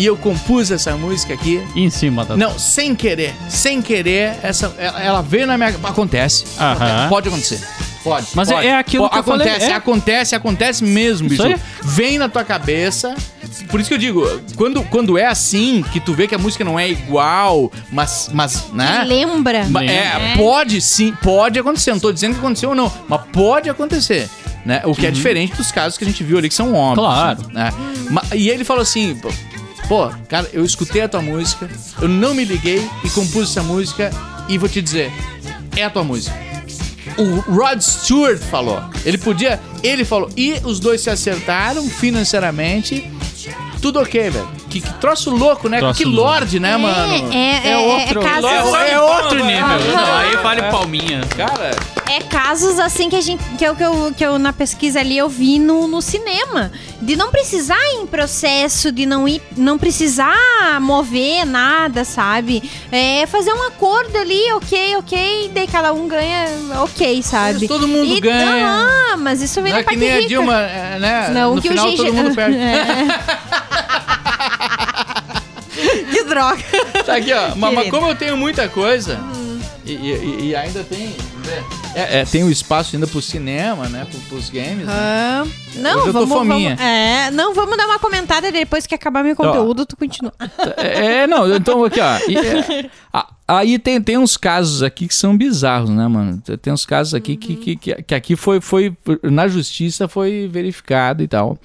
e eu compus essa música aqui. Em cima da. Não, sem querer, sem querer, essa, ela, ela veio na minha. Acontece. Aham. Pode acontecer. Pode. Mas pode. é aquilo Pode, que eu falei, acontece, é. acontece, acontece mesmo, bicho. Vem na tua cabeça. Por isso que eu digo, quando, quando é assim, que tu vê que a música não é igual, mas, mas né? Lembra? Ma- É, pode sim, pode acontecer. Não tô dizendo que aconteceu ou não, mas pode acontecer. Né? O que é diferente dos casos que a gente viu ali, que são óbvios. Claro. Né? E ele falou assim: pô, cara, eu escutei a tua música, eu não me liguei e compus essa música, e vou te dizer, é a tua música. O Rod Stewart falou. Ele podia. Ele falou. E os dois se acertaram financeiramente. Tudo ok, velho. Que, que troço louco, né? Troço que lorde, né, mano? É, é, é, outro- é casos, é, é outro nível. Não, aí vale palminha. Cara, é casos assim que a gente que eu, que eu, que eu na pesquisa ali eu vi no, no cinema de não precisar ir em processo de não ir não precisar mover nada sabe é fazer um acordo ali ok ok daí cada um ganha ok sabe Mas todo mundo E- ganha. ah mas isso vem não na é que parte nem a rica. Dilma, é, né? não no que final o Gigi todo mundo perde. É. droga Tá aqui, ó. Mas, mas como eu tenho muita coisa, e, e- e ainda tem. É, é, tem o espaço ainda pro cinema, né? Pro, pros games. né? Ah, não, Hoje eu tô vamos, fominha. vamos- é, não, vamos dar uma comentada depois que acabar meu conteúdo, tu continua. É, é, não, então aqui, ó. e, é, aí tem, tem uns casos aqui que são bizarros, né, mano? Tem uns casos aqui que, que, que, que aqui foi, foi. Na justiça foi verificado e tal.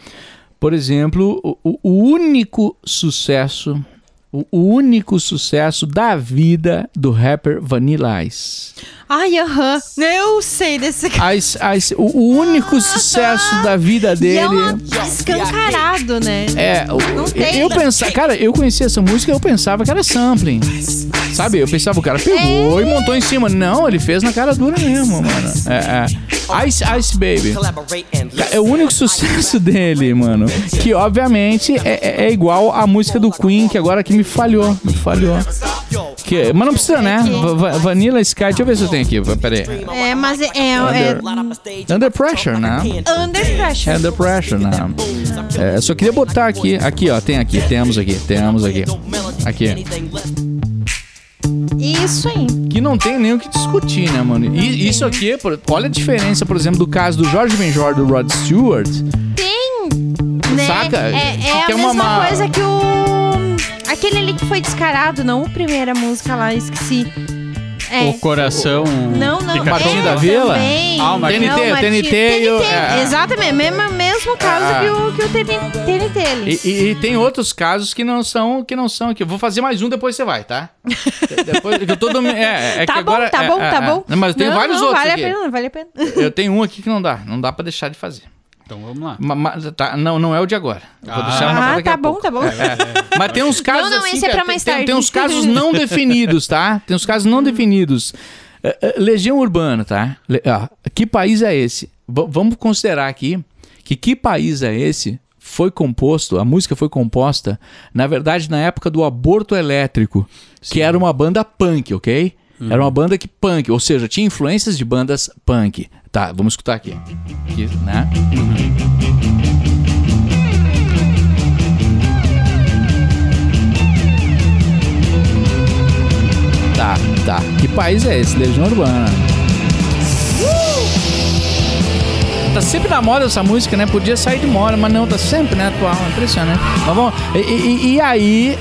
Por exemplo, o- o único sucesso. O, único sucesso da vida do rapper Vanilla Ice. Ai, aham. Eu sei desse cara. O, único sucesso da vida E dele. é um escancarado, né? É, Não tem. eu pensava, cara, eu conhecia essa música, eu pensava que era sampling. Sabe? Eu pensava o cara pegou e montou em cima. Não, ele fez na cara dura mesmo, mano. É, é. Ice Ice Baby. É o único sucesso dele, mano. Que obviamente é, é- é igual a música do Queen, que agora aqui me falhou. Me falhou. Que, mas não precisa, né? Va- va- Vanilla Sky, deixa eu ver se eu tenho aqui. Pera aí. É, mas é, é, é Under Pressure, né? under pressure. Under Pressure, né? É, só queria botar aqui. Aqui, ó. Tem aqui. Temos aqui. Temos aqui. Aqui. Isso aí. Que não tem nem o que discutir, né, mano? E isso aqui, olha a diferença, por exemplo, do caso do Jorge Benjor do Rod Stewart. Tem, né? Saca? É, Que é a é uma mesma ma- coisa que o... Aquele ali que foi descarado, não a primeira música lá, esqueci. É. O coração. Não, não. Martinho é, da Vila? Também. Ah, o. Não, TNT, o Martinho- TNT e o- é. Exatamente, mesmo, mesmo caso Ah. que o, que o TNT ali. E, e- e tem outros casos que não são que não são aqui. Eu vou fazer mais um, depois você vai, tá? De- depois que eu tô domi- é, é tá que bom, agora tá é, bom, é, tá é. bom. Não, Mas tem Não, vários não, outros vale aqui. a pena, vale a pena. Eu tenho um aqui que não dá, não dá pra deixar de fazer. Então vamos lá. Ma- ma- tá, não, não é o de agora. Eu Vou Ah. deixar uma Ah, tá bom, pouco. tá bom. É. Mas tem uns casos Não, não, assim esse é pra mais tem, tarde. tem uns casos não definidos, tá? Tem uns casos não definidos. É, é, Legião Urbana, tá? Le- que país é esse? V- vamos considerar aqui que que país é esse foi composto, a música foi composta, na verdade, na época do aborto elétrico, que era uma banda punk, ok? Era uma banda que punk, ou seja, tinha influências de bandas punk. Tá, vamos escutar aqui. Aqui, né? Tá, tá. Que país é esse? Legião Urbana. Tá sempre na moda essa música, né? Podia sair de moda, mas não, tá sempre, né? Atual, impressionante. Mas vamos, e, e- e aí,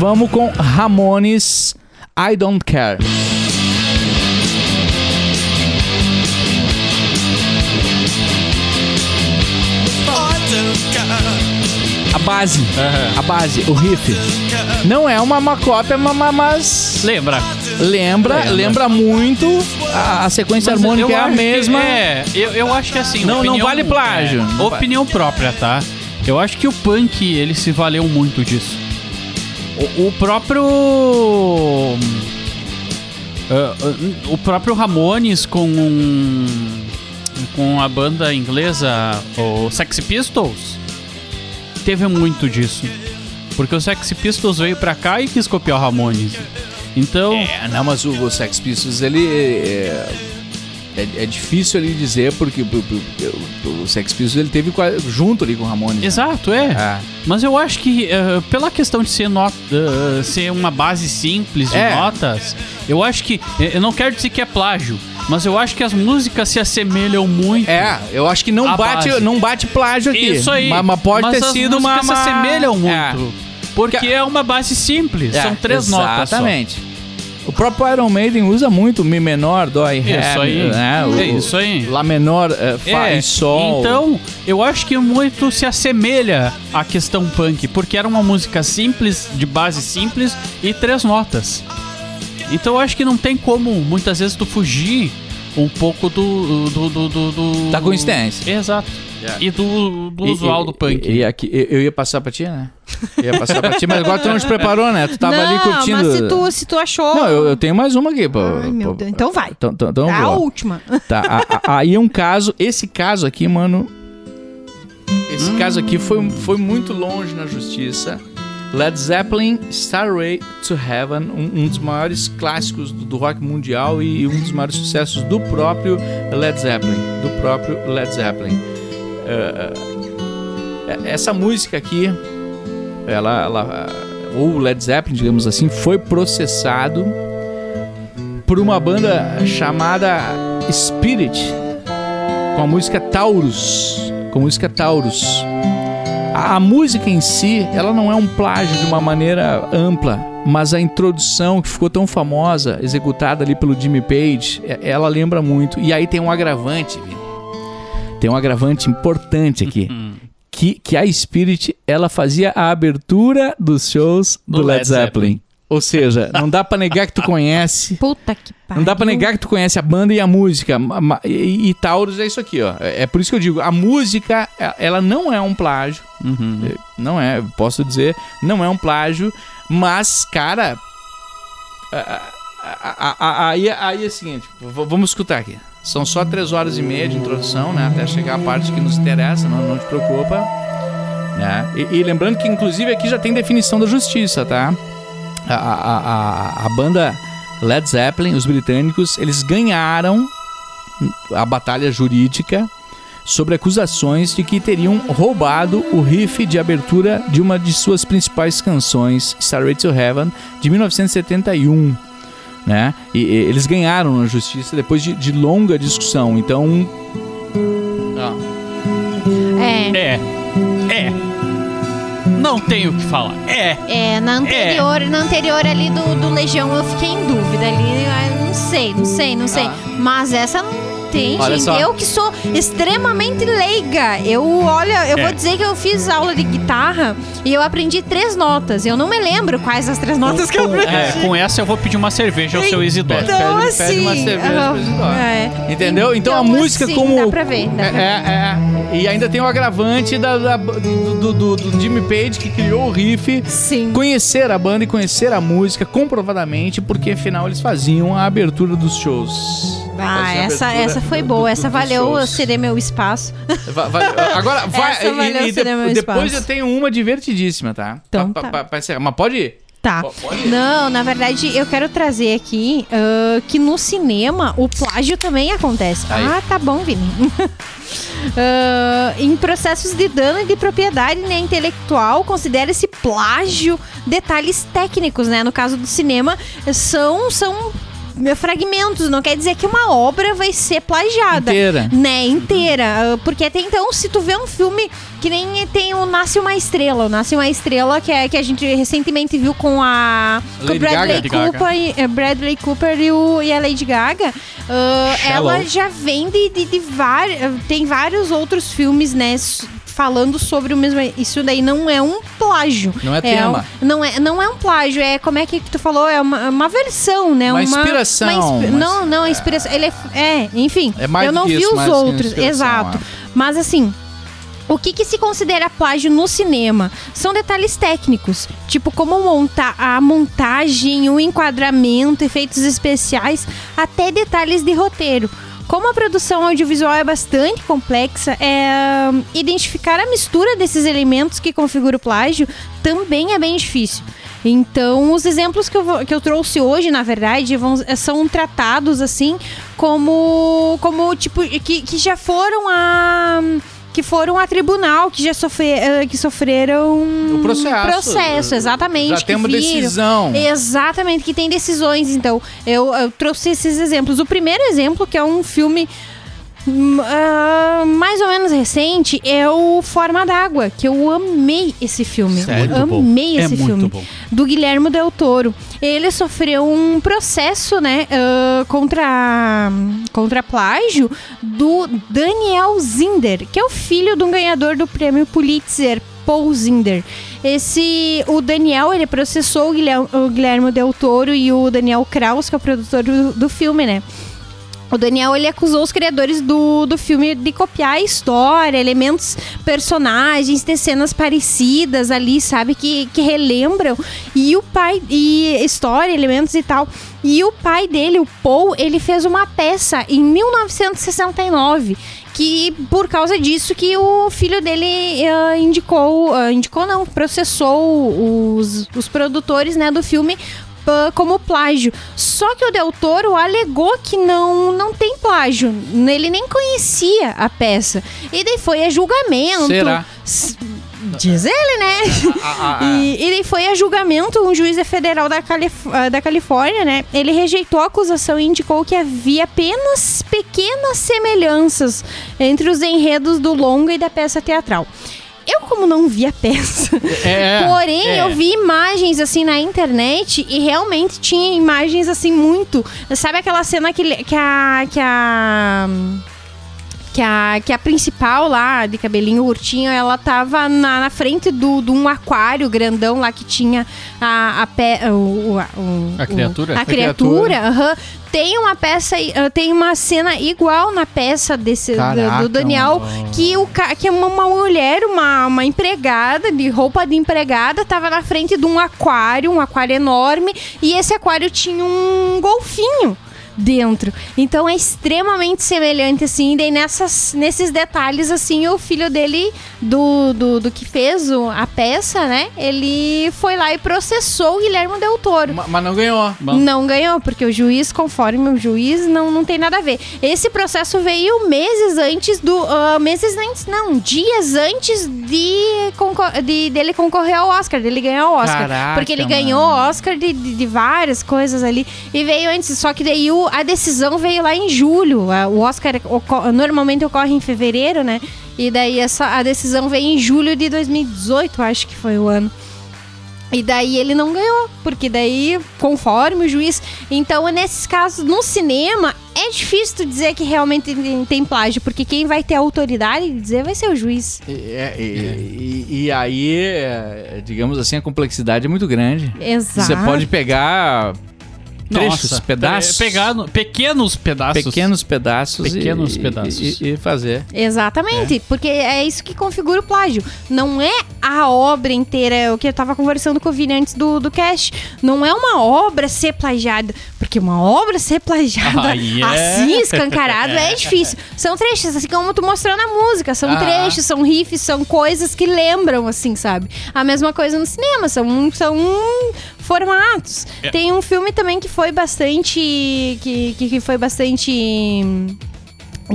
vamos com Ramones I Don't Care. A base, a base, o riff. Não é uma, uma cópia, ma- ma- mas Lembra? lembra, lembra muito. A, a sequência Mas harmônica é a mesma. é, eu, eu acho que assim. Não- não vale plágio. é, opinião própria, tá? Eu acho que o punk, ele se valeu muito disso. O, o próprio. ah, o próprio Ramones com. com a banda inglesa, o Sexy Pistols, teve muito disso. Porque o Sexy Pistols veio pra cá e quis copiar o Ramones. Então. É, não, mas o, o Sex Pistols, ele é, é, é difícil ali dizer, porque o, o- Sex Pistols ele teve junto ali com o Ramones. né? Exato, é. É. Mas eu acho que eh, pela questão de ser, not, eh, ser uma base simples de É. notas, eu acho que. eh, Eu não quero dizer que é plágio, mas eu acho que as músicas se assemelham muito. É, eu acho que não bate, base. não bate plágio aqui. Isso aí. Mas, mas pode ter as sido uma, músicas uma... se assemelham muito. É. Porque é uma base simples. É, São três notas. só. Exatamente. O próprio Iron Maiden usa muito Mi menor, Dó e Ré. Isso aí. Né? É O- isso aí. Lá menor, é, Fá É, e Sol. Então, eu acho que muito se assemelha à questão punk, porque era uma música simples, de base simples e três notas. Então eu acho que não tem como, muitas vezes, tu fugir um pouco do. do, do, do- do- Da coincidência. Exato. E do, do usual e- do punk. E, e aqui, eu ia passar pra ti, né? Ia passar pra ti, mas agora tu não te preparou, né? Tu tava não, ali curtindo. mas se tu, se tu achou... Não, eu, eu tenho mais uma aqui, pô. Ai, meu pô- Deus. Então vai. Então, então, então a última. Tá, a- a- aí um caso, esse caso aqui, mano. Esse caso aqui foi, foi muito longe na justiça. Led Zeppelin, Starway to Heaven, um, um dos maiores clássicos do, do rock mundial e um dos maiores sucessos do próprio Led Zeppelin. Do próprio Led Zeppelin. Eh, essa música aqui, ela, ela, ou Led Zeppelin, digamos assim, foi processado por uma banda chamada Spirit, com a música Taurus, com a música Taurus. A, a música em si, ela não é um plágio de uma maneira ampla, mas a introdução que ficou tão famosa, executada ali pelo Jimmy Page, é- ela lembra muito. E aí tem um agravante, Vini. Tem um agravante importante aqui. Que, que a Spirit, ela fazia a abertura dos shows do, Do Led, Led Zeppelin. Zeppelin. Ou seja, não dá pra negar que tu conhece. Puta que pariu. Não dá pra negar que tu conhece a banda e a música. E, e Taurus é isso aqui, ó. É é por isso que eu digo, a música, é- ela não é um plágio. Uhum. É, Não é, posso dizer, não é um plágio. Mas, cara. Aí, aí é o seguinte, vamos escutar aqui. São só três horas e meia de introdução, né? Até chegar a parte que nos interessa, não, não te preocupa. Né? E, e lembrando que, inclusive, aqui já tem definição da justiça, tá? A, a, a, a banda Led Zeppelin, os britânicos, eles ganharam a batalha jurídica sobre acusações de que teriam roubado o riff de abertura de uma de suas principais canções, Starway to Heaven, de 1971. Né? E, e eles ganharam na justiça depois de, de longa discussão. Então. É, É. É. Não tenho o que falar. É. é, na anterior, na anterior ali do, do Legião eu fiquei em dúvida ali. ah, Não sei, não sei, não sei. Mas essa não Eu que sou extremamente leiga. Eu, olha, eu É. vou dizer que eu fiz aula de guitarra e eu aprendi três notas. Eu não me lembro quais as três notas que eu aprendi. É, com essa eu vou pedir uma cerveja ao seu Isidoro. Então, Pede- pede uma assim, cerveja pro Isidoro. é. Entendeu? Então, a Então, música assim, como. dá pra ver, dá pra é, é. E ainda tem o agravante da, da- do, do- do Jimmy Page que criou o riff. Sim. Conhecer a banda e conhecer a música comprovadamente, porque afinal eles faziam a abertura dos shows. Ah, essa, essa foi do- boa. do- essa dos valeu shows. ceder meu espaço. Va- va- Agora, vai. E- e, de- depois espaço. eu tenho uma divertidíssima, tá? Então Pra- tá. pra encerrar. Mas pode ir. Tá. Po- pode ir. Não, na verdade, eu quero trazer aqui ah, que no cinema o plágio também acontece. Aí. Ah, tá bom, Vini. Ah, em processos de dano de propriedade né, intelectual, considera-se plágio detalhes técnicos, né? No caso do cinema, são, são fragmentos, não quer dizer que uma obra vai ser plagiada. Inteira. Né, inteira. Ah, Porque até então, se tu vê um filme que nem tem o Nasce uma Estrela, o Nasce uma Estrela, que, é, que a gente recentemente viu com a com Lady Bradley Gaga. Cooper, e- eh, Bradley Cooper e, o, e a Lady Gaga. ah, Shallow. ela já vem de, de, de vari- tem vários outros filmes, né? Falando sobre o mesmo. Isso daí não é um plágio. Não é tema. um- não, é, não é um plágio, é como é que tu falou? É uma, uma versão, né? Uma inspiração, uma inspi- mas- não, não, a inspiração. Ele é, é, enfim. É mais eu não vi isso, os uma outros. inspiração, Exato. é. Mas assim. O que, que se considera plágio no cinema? São detalhes técnicos, tipo como montar a montagem, o enquadramento, efeitos especiais, até detalhes de roteiro. Como a produção audiovisual é bastante complexa, é, identificar a mistura desses elementos que configura o plágio também é bem difícil. Então, os exemplos que eu, vou- que eu trouxe hoje, na verdade, vão- são tratados assim como, como tipo, que, que já foram a que foram a tribunal, que já sofre, eh, que sofreram O processo. processo, exatamente. Já que tem uma viram. decisão. Exatamente, que tem decisões. Então, eu, eu trouxe esses exemplos. O primeiro exemplo, que é um filme ah, mais ou menos recente, é o Forma d'Água, que eu amei esse filme. Sério? Amei É esse muito filme. Do Guilherme Del Toro. Ele sofreu um processo, né, ah, contra, contra plágio do Daniel Zinder, que é o filho de um ganhador do prêmio Pulitzer, Paul Zinder. Esse, o Daniel, ele processou o Guilherme, o Guilherme Del Toro e o Daniel Kraus, que é o produtor do, do filme, né? O Daniel ele acusou os criadores do, do filme de copiar a história, elementos, personagens, ter cenas parecidas ali, sabe? Que, que relembram. E o pai. E história, elementos e tal. E o pai dele, o Paul, ele fez uma peça em 1969. Que por causa disso que o filho dele eh, indicou. ah, indicou não, processou os, os produtores né, do filme como plágio. Só que o Del Toro alegou que não, não tem plágio. Ele nem conhecia a peça. E daí foi a julgamento. Será? Diz ele, né? Ah, ah, ah. E, daí foi a julgamento, um juiz federal da, Calif da Califórnia, né? Ele rejeitou a acusação e indicou que havia apenas pequenas semelhanças entre os enredos do longa e da peça teatral. Eu, como não vi a peça, É, Porém, é. eu vi imagens assim na internet e realmente tinha imagens assim muito. Sabe aquela cena que, que a. Que a que a, que a principal lá, de cabelinho urtinho, ela tava na, na frente do, de um aquário grandão lá que tinha a, a, pé, o, o- o- A criatura? A A criatura, aham. Tem uma peça, ah, tem uma cena igual na peça desse do- Caraca, do Daniel, mano. que o que uma, uma mulher, uma, uma empregada de roupa de empregada, tava na frente de um aquário, um aquário enorme, e esse aquário tinha um golfinho dentro. Então é extremamente semelhante, assim, e daí nessas, nesses detalhes, assim, o filho dele, do, do, do que fez o- a peça, né, ele foi lá e processou o Guilherme Del Toro. Ma- Mas não ganhou. Bom. Não ganhou, porque o juiz, conforme o juiz, não, não tem nada a ver. Esse processo veio meses antes do. ah, meses antes, não, dias antes de, concor- de dele concorrer ao Oscar, dele ganhar o Oscar. Caraca, porque ele mano. ganhou o Oscar de, de, de várias coisas ali. E veio antes, só que daí o- a decisão veio lá em julho. O Oscar normalmente ocorre em fevereiro, né? E daí essa, a decisão veio em julho de 2018, acho que foi o ano. E daí ele não ganhou, porque daí, conforme o juiz. Então, nesses casos, no cinema, é difícil dizer que realmente tem, tem plágio, porque quem vai ter a autoridade de dizer vai ser o juiz. E, é- e- e- e aí, é, digamos assim, a complexidade é muito grande. Exato. Você pode pegar trechos, Nossa, pedaços. pe- pegar no- pequenos pedaços. pequenos pedaços. Pequenos e, pedaços. E, e fazer. Exatamente, porque é isso que configura o plágio. Não é a obra inteira, é o que eu tava conversando com o Vini antes do, do cast. Não é uma obra ser plagiada, porque uma obra ser plagiada Aí é. assim, escancarado, é difícil. São trechos, assim como tu mostrou na música. São Ah. trechos, são riffs, são coisas que lembram, assim, sabe? A mesma coisa no cinema, são, são formatos. É. Tem um filme também que foi bastante. que, que, que foi bastante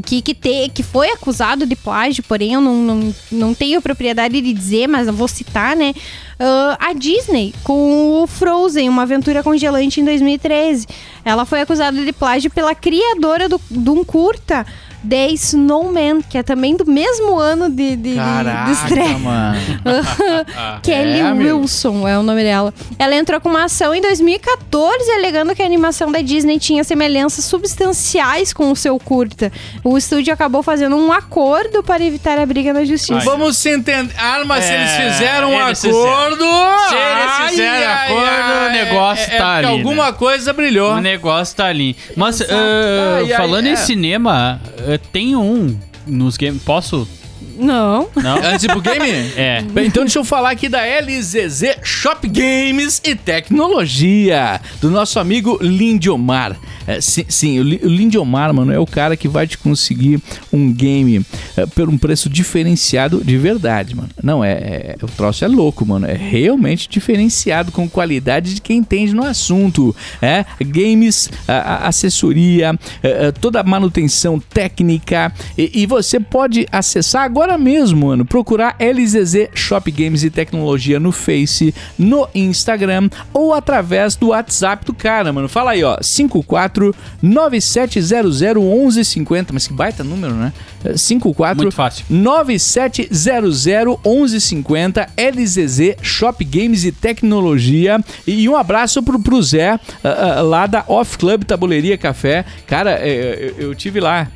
que, que, te, que foi acusado de plágio, porém eu não, não, não tenho propriedade de dizer, mas eu vou citar, né? Ah, a Disney com o Frozen, uma aventura congelante em 2013. Ela foi acusada de plágio pela criadora do, de um curta. The Snowman, que é também do mesmo ano de, de, de- de estreia. mano. Kelly É, amigo. Wilson é o nome dela. Ela entrou com uma ação em 2014 alegando que a animação da Disney tinha semelhanças substanciais com o seu curta. O estúdio acabou fazendo um acordo para evitar a briga na justiça. Vamos se entender. Ah, mas se É, eles fizeram um eles acordo. Se eles fizeram acordo, o negócio é, tá é, ali, Alguma coisa brilhou. O negócio tá ali. Mas, Ai, ai, falando é. em cinema, ah, tem um nos games. Posso? Não. Não? Antes pro game? É. Bem, então deixa eu falar aqui da LZZ Shop Games e Tecnologia, do nosso amigo Lindiomar. É, sim, sim, o Li- o Lindiomar, mano, é o cara que vai te conseguir um game é, por um preço diferenciado de verdade, mano. Não, é, é- O troço é louco, mano. É realmente diferenciado, com qualidade de quem entende no assunto. É, games, a- a- assessoria, é, é, toda a manutenção técnica. E, e você pode acessar agora mesmo, mano. Procurar LZZ Shop Games e Tecnologia no Face, no Instagram ou através do WhatsApp do cara, mano. Fala aí, ó. 54 9700 1150. Mas que baita número, né? É, 54 Muito fácil. 9700 1150 LZZ Shop Games e Tecnologia. E um abraço pro, pro Zé, ah, ah, lá da Off Club Tabuleiria Café. Cara, é, eu, eu tive lá.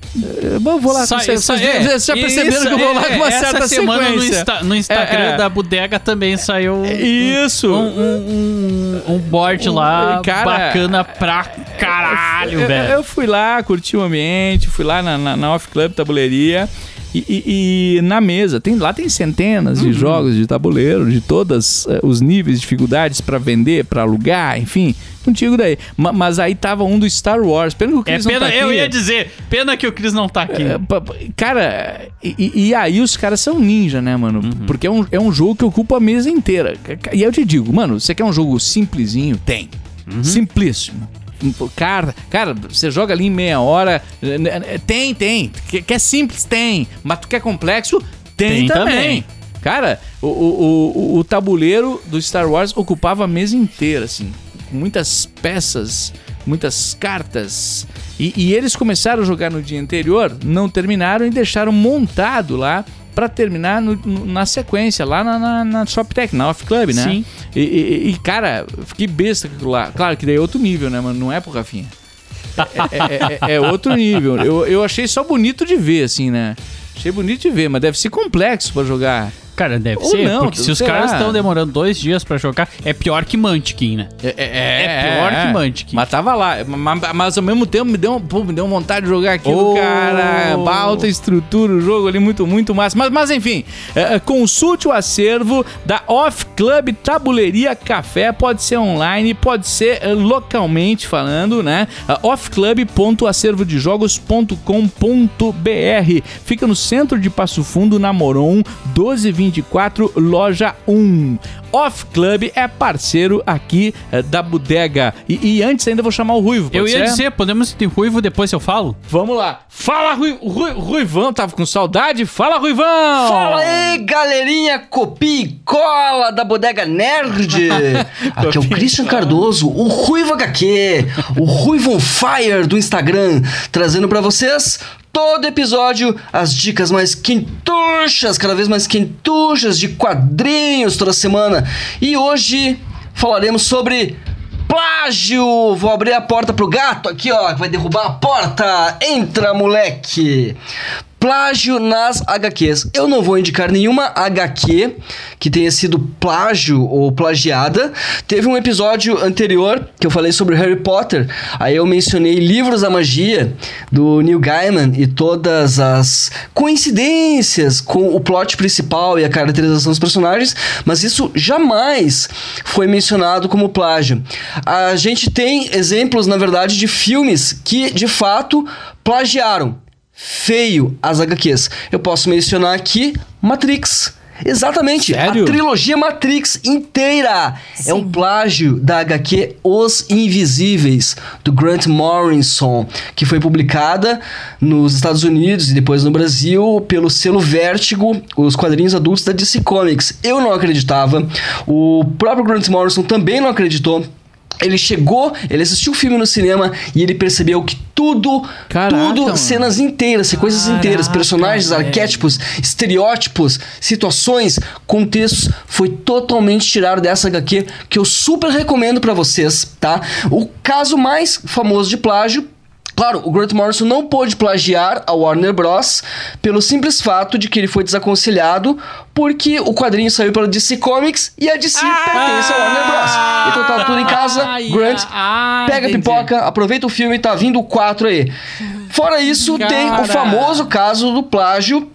Eu vou lá com Sa- vocês. sa- Vocês é, vocês já perceberam isso, que eu vou lá é, uma essa certa semana no. Insta- no Instagram É, é. da bodega também saiu Isso. um, um, um, um board lá Cara, bacana pra caralho, eu, velho. Eu fui lá, curti o ambiente, fui lá na, na, na Off Club Tabuleiria. E, e- e na mesa, tem, lá tem centenas Uhum. de jogos de tabuleiro, de todos os níveis de dificuldades pra vender, pra alugar, enfim, contigo daí. Ma- mas aí tava um do Star Wars. Pena que o É Chris não pena, tá aqui. eu ia dizer, pena que o Cris não tá aqui. É, Cara, e, e- e aí os caras são ninja, né, mano? Uhum. Porque é um, é um jogo que ocupa a mesa inteira. E eu te digo, mano, você quer um jogo simplesinho? Tem. Uhum. Simplíssimo. Cara, cara, você joga ali em meia hora. Tem, tem. Que- Quer simples? Tem. Mas tu quer complexo? Tem, Tem também. também. Cara, o, o, o, o tabuleiro do Star Wars ocupava a mesa inteira, assim. Com muitas peças, muitas cartas. E, e eles começaram a jogar no dia anterior, não terminaram e deixaram montado lá pra terminar no- no- na sequência, lá na, na, na ShopTech, na Off Club, né? Sim. E, e- e, cara, fiquei besta com aquilo lá. Claro que daí é outro nível, né, mano? Não é pro Rafinha. É, é- é- é outro nível. Eu, eu achei só bonito de ver, assim, né? Achei bonito de ver, mas deve ser complexo pra jogar. Cara, deve Ou ser, não, porque se os caras estão demorando dois dias pra jogar, é pior que Munchkin, né? É, É pior que Munchkin. Mas tava lá. Mas, mas ao mesmo tempo me deu, pô, me deu vontade de jogar aquilo, Oh. cara. Alta estrutura, o jogo ali muito, muito massa. Mas, mas enfim, é, é, consulte o acervo da Off Club Tabuleiria Café. Pode ser online, pode ser é, localmente falando, né? offclub.acervodejogos.com.br Fica no centro de Passo Fundo, na Moron, 1224, loja 1. Off Club é parceiro aqui é, da bodega. E, e antes ainda vou chamar o Ruivo. pode Eu ia ser? dizer, podemos ter ruivo depois eu falo? Vamos lá. Fala, Rui, Rui- Ruivão. Tava com saudade? Fala, Ruivão. Fala aí, galerinha copia e cola da Bodega Nerd. Aqui é o Christian Cardoso, o Ruivo HQ, o Ruivo on Fire do Instagram, trazendo pra vocês todo episódio as dicas mais quentuchas, cada vez mais quentuchas de quadrinhos toda semana. E hoje falaremos sobre plágio. Vou abrir a porta pro gato aqui, ó, que vai derrubar a porta. Entra, moleque. Plágio nas HQs. Eu não vou indicar nenhuma HQ que tenha sido plágio ou plagiada. Teve um episódio anterior que eu falei sobre Harry Potter. Aí eu mencionei Livros da Magia do Neil Gaiman e todas as coincidências com o plot principal e a caracterização dos personagens, mas isso jamais foi mencionado como plágio. A gente tem exemplos, na verdade, de filmes que de fato plagiaram feio as HQs. Eu posso mencionar aqui Matrix. Exatamente, Sério? a trilogia Matrix inteira é um plágio da HQ Os Invisíveis, do Grant Morrison, que foi publicada nos Estados Unidos e depois no Brasil pelo selo Vértigo, os quadrinhos adultos da DC Comics. Eu não acreditava, o próprio Grant Morrison também não acreditou. Ele chegou, ele assistiu o filme no cinema e ele percebeu que tudo, Caraca, tudo, mano. cenas inteiras, sequências inteiras, personagens, arquétipos, estereótipos, situações, contextos, foi totalmente tirado dessa HQ que eu super recomendo pra vocês, tá? O caso mais famoso de plágio Claro, o Grant Morrison não pôde plagiar a Warner Bros. pelo simples fato de que ele foi desaconselhado porque o quadrinho saiu pela DC Comics e a DC pertence à Warner Bros. Então tá tudo em casa, Ah, Grant, ah, pega a entendi. pipoca, aproveita o filme, tá vindo o 4 aí. Fora isso, tem Cara. o famoso caso do plágio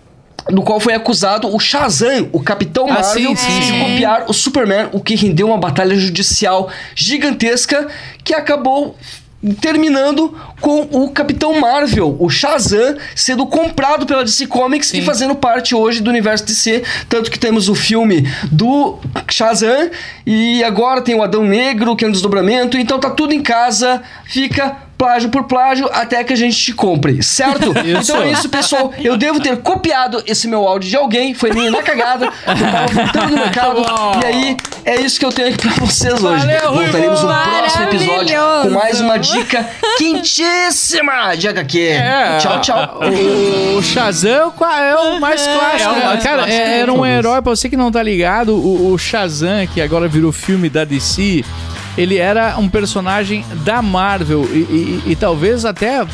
do qual foi acusado o Shazam, o Capitão Ah, Marvel, sim, sim, de copiar o Superman, o que rendeu uma batalha judicial gigantesca que acabou terminando com o Capitão Marvel, o Shazam, sendo comprado pela DC Comics e fazendo parte hoje do universo DC, tanto que temos o filme do Shazam e agora tem o Adão Negro, que é um desdobramento, então tá tudo em casa, fica plágio por plágio até que a gente te compre, certo? Isso. Então é isso, pessoal. Eu devo ter copiado esse meu áudio de alguém, foi minha na cagada, eu tava voltando no mercado, bom. e aí é isso que eu tenho aqui pra vocês hoje. Valeu, Rui Voltaremos no próximo episódio com mais uma dica quentíssima de HQ. É, tchau, tchau. O, Shazam é o mais clássico. É o mais Cara, clássico é- era um herói, pra você que não tá ligado, o, o Shazam, que agora virou filme da DC, ele era um personagem da Marvel e, e- e talvez até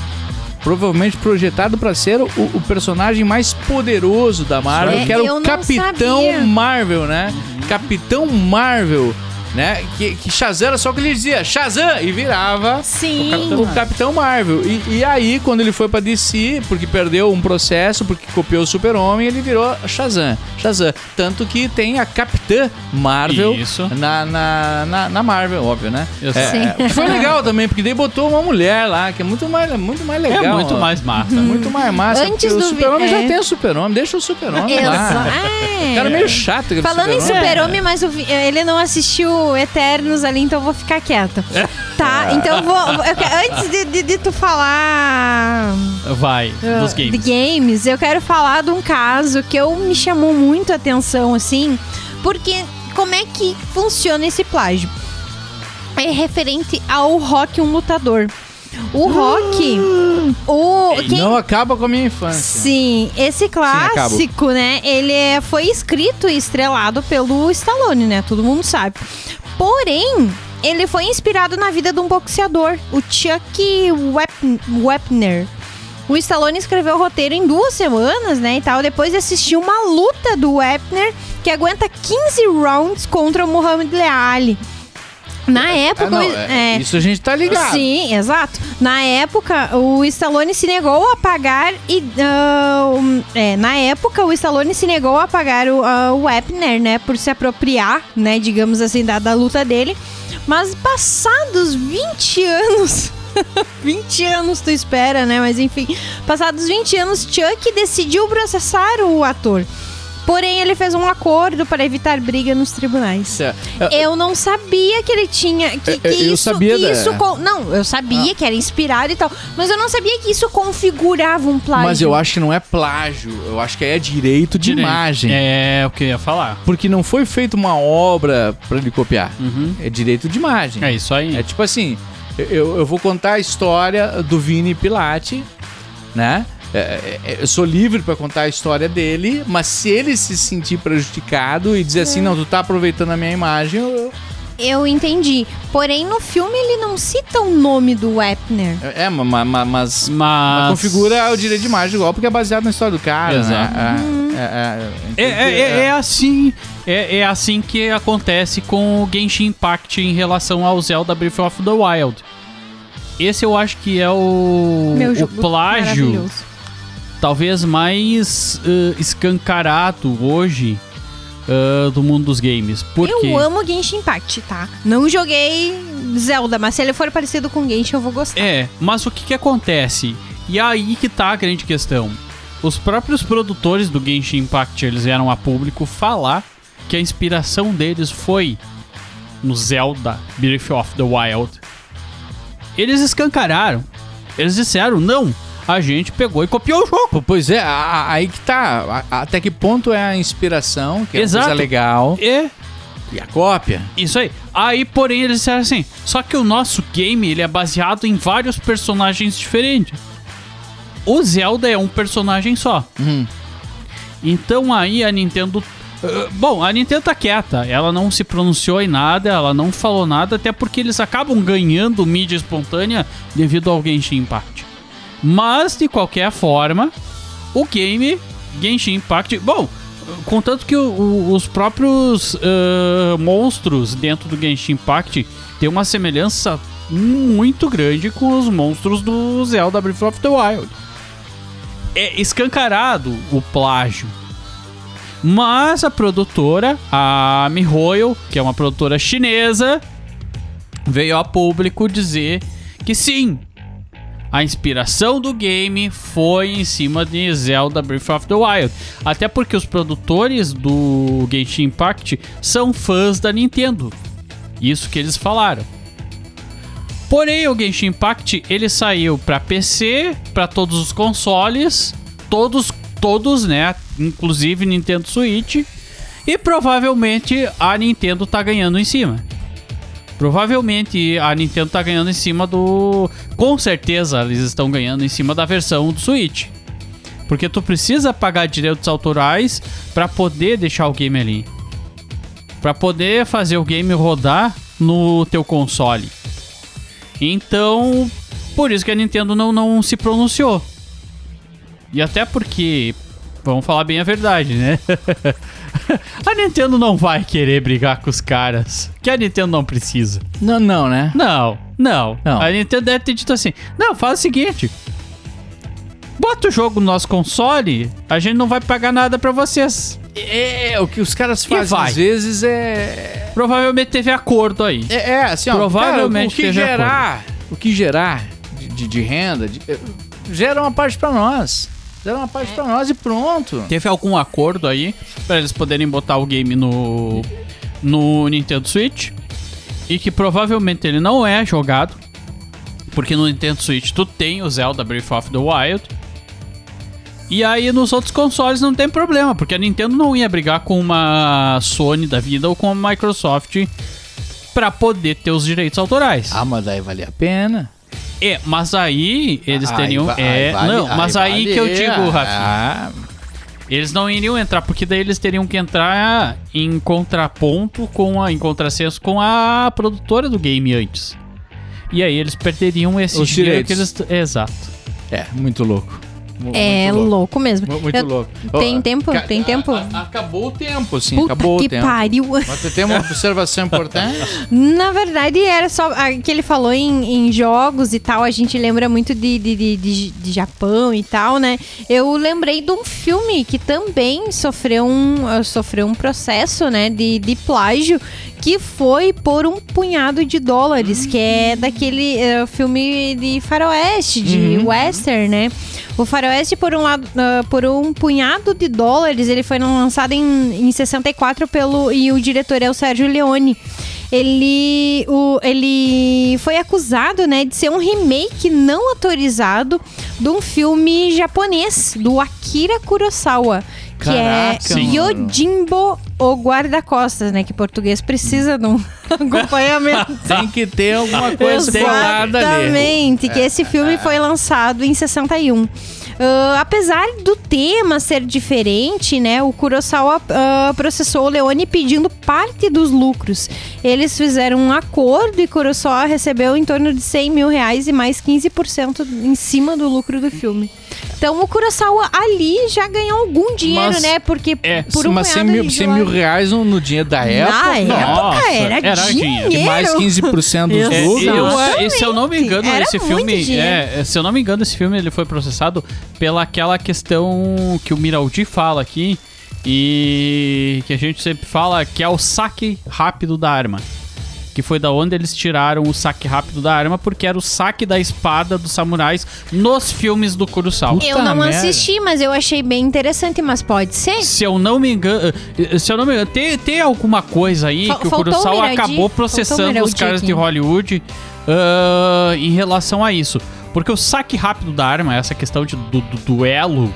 provavelmente projetado pra ser o, o personagem mais poderoso da Marvel, É, que era o Capitão sabia. Marvel, né? Capitão Marvel, né? Que, que Shazam era só o que ele dizia, Shazam! E virava Sim. o Capitão Marvel. E, e aí, quando ele foi pra DC, porque perdeu um processo, porque copiou o Super-Homem, ele virou Shazam. Shazam. Tanto que tem a Capitã Marvel Isso. Na, na, na, na Marvel, óbvio, né? É, Sim. é, foi legal também, porque daí botou uma mulher lá, que é muito mais, muito mais legal. É muito ó. mais massa. Muito mais massa. Antes o do vi- Super-Homem já é. tem o Super-Homem, deixa o Super-Homem lá. É. O cara é meio chato. Falando em Super-Homem. Mas o vi- ele não assistiu Eternos ali, então eu vou ficar quieta. Tá, então eu vou. eu antes de, de- de tu falar. Vai, dos De games. games, eu quero falar de um caso que eu me chamou muito a atenção, assim, porque como é que funciona esse plágio? É referente ao Rock, um lutador. O Rock, o. Quem, Não acaba com a minha infância. Sim, esse clássico, né? Ele é- foi escrito e estrelado pelo Stallone, né? Todo mundo sabe. Porém, ele foi inspirado na vida de um boxeador, o Chuck Wep- Wepner. O Stallone escreveu o roteiro em duas semanas, né, e tal, depois de assistir uma luta do Wepner que aguenta 15 rounds contra o Muhammad Ali. Na época, Ah, não, é, é, Isso a gente tá ligado. Sim, exato. Na época, o Stallone se negou a pagar e. um, é, na época, o Stallone se negou a pagar o, ah, o Wepner, né? Por se apropriar, né? Digamos assim, da, da luta dele. Mas passados 20 anos. 20 anos tu espera, né? Mas enfim, passados 20 anos, Chuck decidiu processar o ator. Porém, ele fez um acordo para evitar briga nos tribunais. É, Eu não sabia que ele tinha. Que, que eu isso, sabia que da- Ah. isso con- Não, eu sabia que era inspirado e tal. Mas eu não sabia que isso configurava um plágio. Mas eu acho que não é plágio, eu acho que é direito de Direito. imagem. É o que eu ia falar. Porque não foi feita uma obra pra ele copiar. É direito de imagem. É isso aí. É tipo assim, eu, eu vou contar a história do Vini Pilate, né? É, é, eu sou livre pra contar a história dele, mas se ele se sentir prejudicado e dizer assim, não, tu tá aproveitando a minha imagem, eu, Eu entendi. Porém, no filme ele não cita o nome do Epner. É, ma- ma- ma- mas, Mas. configura o direito de imagem igual, porque é baseado na história do cara, Exato. né? É, é, É, é, é- é assim. É, é assim que acontece com o Genshin Impact em relação ao Zelda Breath of the Wild. Esse eu acho que é o, Meu o plágio maravilhoso. Talvez mais eh, escancarado hoje eh, do mundo dos games. Por quê? Eu amo Genshin Impact, tá? Não joguei Zelda, mas se ele for parecido com Genshin, eu vou gostar. É, mas o que que acontece? E aí que tá a grande questão. Os próprios produtores do Genshin Impact, eles vieram a público falar que a inspiração deles foi no Zelda Breath of the Wild. Eles escancararam. Eles disseram, não, a gente pegou e copiou o jogo. Pois é, aí que tá. Até que ponto é a inspiração, que é uma Exato. coisa legal, É, e a cópia. Isso aí. Aí, porém, eles disseram assim: só que o nosso game ele é baseado em vários personagens diferentes. O Zelda é um personagem só. Uhum. Então aí a Nintendo. Uh, bom, a Nintendo tá quieta. Ela não se pronunciou em nada, ela não falou nada, até porque eles acabam ganhando mídia espontânea devido ao Genshin Impact. Mas, de qualquer forma, o game Genshin Impact. Bom, contanto que o- o- os próprios ah, monstros dentro do Genshin Impact têm uma semelhança muito grande com os monstros do Zelda Breath of the Wild. É escancarado o plágio. Mas a produtora, a MiHoYo, que é uma produtora chinesa, veio a público dizer que sim, a inspiração do game foi em cima de Zelda Breath of the Wild. Até porque os produtores do Genshin Impact são fãs da Nintendo. Isso que eles falaram. Porém, o Genshin Impact ele saiu para PC, para todos os consoles, todos, todos, né, inclusive Nintendo Switch, e provavelmente a Nintendo tá ganhando em cima. Provavelmente a Nintendo tá ganhando em cima do. Com certeza eles estão ganhando em cima da versão do Switch. Porque tu precisa pagar direitos autorais para poder deixar o game ali. Para poder fazer o game rodar no teu console. Então, por isso que a Nintendo não, não se pronunciou. E até porque, vamos falar bem a verdade, né? a Nintendo não vai querer brigar com os caras. Que a Nintendo não precisa. Não, não, né? Não, não. Não. A Nintendo deve ter dito assim: não, faz o seguinte. Bota o jogo no nosso console, a gente não vai pagar nada pra vocês. É, o que os caras fazem às vezes é. Provavelmente teve acordo aí. É, é, assim, ó, Provavelmente cara, o que teve gerar, o que gerar de, de- de renda, de- eh, gera uma parte pra nós. Gera uma parte pra nós e pronto. Teve algum acordo aí pra eles poderem botar o game no no Nintendo Switch e que provavelmente ele não é jogado porque no Nintendo Switch tu tem o Zelda Breath of the Wild e aí nos outros consoles não tem problema porque a Nintendo não ia brigar com uma Sony da vida ou com uma Microsoft pra poder ter os direitos autorais. Ah, mas daí vale a pena. É, mas aí eles teriam é, vale- não, mas aí, vale- que eu digo, Rafinha. Ah, Eles não iriam entrar, porque daí eles teriam que entrar em contraponto com a. em contrassenso com a produtora do game antes. E aí eles perderiam esse Os dinheiro que direitos. eles. Exato. é, muito louco. É muito louco mesmo. Mu- Muito Eu- louco. Tem tempo? ca- Tem tempo? a- a- acabou o tempo, sim. Puta acabou que o tempo. pariu. Mas tu tem uma observação importante? Na verdade, era só. a- Que ele falou em, em jogos e tal, a gente lembra muito de, de, de, de- de Japão e tal, né? Eu lembrei de um filme que também sofreu um, sofreu um processo, né? De, de plágio, que foi por um punhado de dólares, que é daquele eh, filme de faroeste, de western, né? O faroeste, por um lado, ah, por um punhado de dólares, ele foi lançado em, em 64 pelo. E o diretor é o Sérgio Leone. Ele, o, ele foi acusado, né, de ser um remake não autorizado de um filme japonês, do Akira Kurosawa. Que Caraca, é mano. Yojimbo, o guarda-costas, né? Que português precisa de um acompanhamento. Tem que ter alguma coisa colada ali. Exatamente, que esse filme foi lançado em 61. Ah, apesar do tema ser diferente, né? O Kurosawa ah, processou o Leone pedindo parte dos lucros. Eles fizeram um acordo e Kurosawa recebeu em torno de 100 mil reais e mais 15% em cima do lucro do filme. Então o Kurosawa ali já ganhou algum dinheiro, Mas- né? Porque É, por um mas 100 punhado mil, de 100 mil reais no, no dinheiro da época. Na época Nossa, era, era dinheiro. dinheiro. E mais 15% dos É, lucros. eu, é, se eu não me engano, Era esse filme. É, se eu não me engano, esse filme ele foi processado pela aquela questão que o Miraldi fala aqui. E que a gente sempre fala que é o saque rápido da arma. Que foi da onde eles tiraram o saque rápido da arma, porque era o saque da espada dos samurais nos filmes do Kurosawa. Eu não merda. assisti, mas eu achei bem interessante, mas pode ser? Se eu não me engano, eh, se eu não me engano, tem, tem alguma coisa aí Fal- que o Kurosawa acabou processando os caras aqui. de Hollywood ah, em relação a isso. Porque o saque rápido da arma, essa questão de, do, do duelo,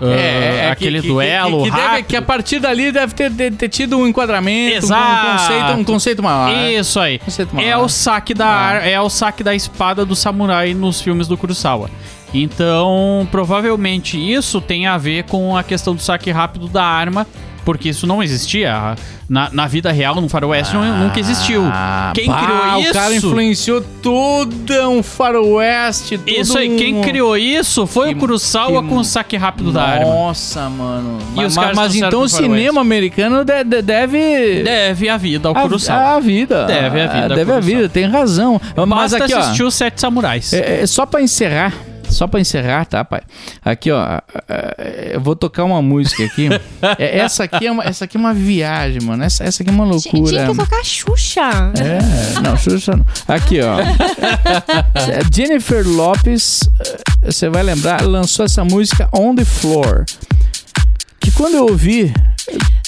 É, é, aquele que- duelo que, que, deve- rápido. que a partir dali deve ter, ter, ter tido um enquadramento, um- Exato. um conceito, um conceito maior. né? Isso aí. Maior. É o saque da ar- é o saque da espada do samurai nos filmes do Kurosawa. Então, provavelmente isso tem a ver com a questão do saque rápido da arma, porque isso não existia na, na vida real, no faroeste nu- nunca existiu. Ah, Quem bah, criou isso? O cara influenciou todo um faroeste. todo Isso aí, quem um- criou isso foi Que- o Kurosawa que- com o saque rápido da arma. Nossa, mano. E mas os caras mas então o cinema americano de- de- deve... Deve a vida ao a, Kurosawa. a vida. Deve a vida Deve a vida, tem razão. Mas Basta aqui, ó. assistir os Sete Samurais. É, é, só pra encerrar, só pra encerrar, tá, pai? Aqui, ó, é, eu vou tocar uma música aqui. É, essa aqui é uma, essa aqui é uma viagem, mano. Essa, essa aqui é uma loucura. Tinha que tocar Xuxa. É, não, Xuxa não. Aqui, ó. É, Jennifer Lopes, eh, você vai lembrar, lançou essa música On the Floor. Que quando eu ouvi.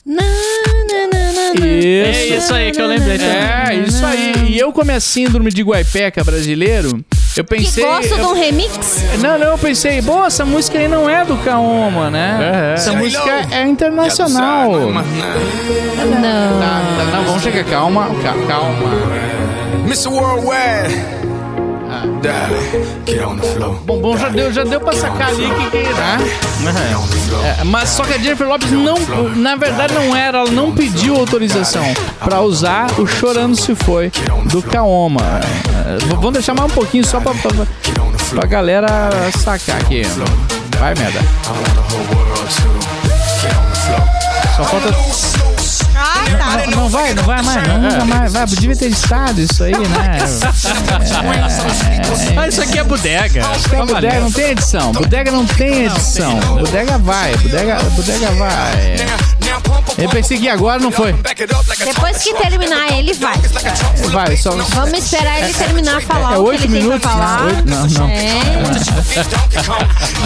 Na, na, na, na, na. É isso aí que eu lembrei também. É, isso aí. E eu, como é síndrome de Guaipeca brasileiro, eu Que pensei. gosta de eu- um remix? Não, não, eu pensei, pô, essa música aí não é do Kaoma, né? Essa música é internacional. Não. Tá, tá, não, vamos chegar, calma, ca- calma. Mr. Worldwide. Bom, bom, já deu, já deu pra sacar ali que que tá? É, mas só que a Jennifer Lopes não, na verdade não era, ela não pediu autorização pra usar o Chorando Se Foi do Kaoma. É, vamos deixar mais um pouquinho só pra, pra, pra galera sacar aqui. Vai, merda. Só falta. Não, não vai, não vai mais, não, nunca mais. Vai, devia ter estado isso aí, né? Ah, isso aqui é bodega. Então, bodega não tem edição. Bodega não tem edição. Bodega vai. Bodega, bodega vai. Eu pensei que agora não foi. Depois que terminar, ele vai. Vai, só. Vamos esperar ele terminar a falar É o que oito ele tem minutos? pra falar. Oito- não, não. É.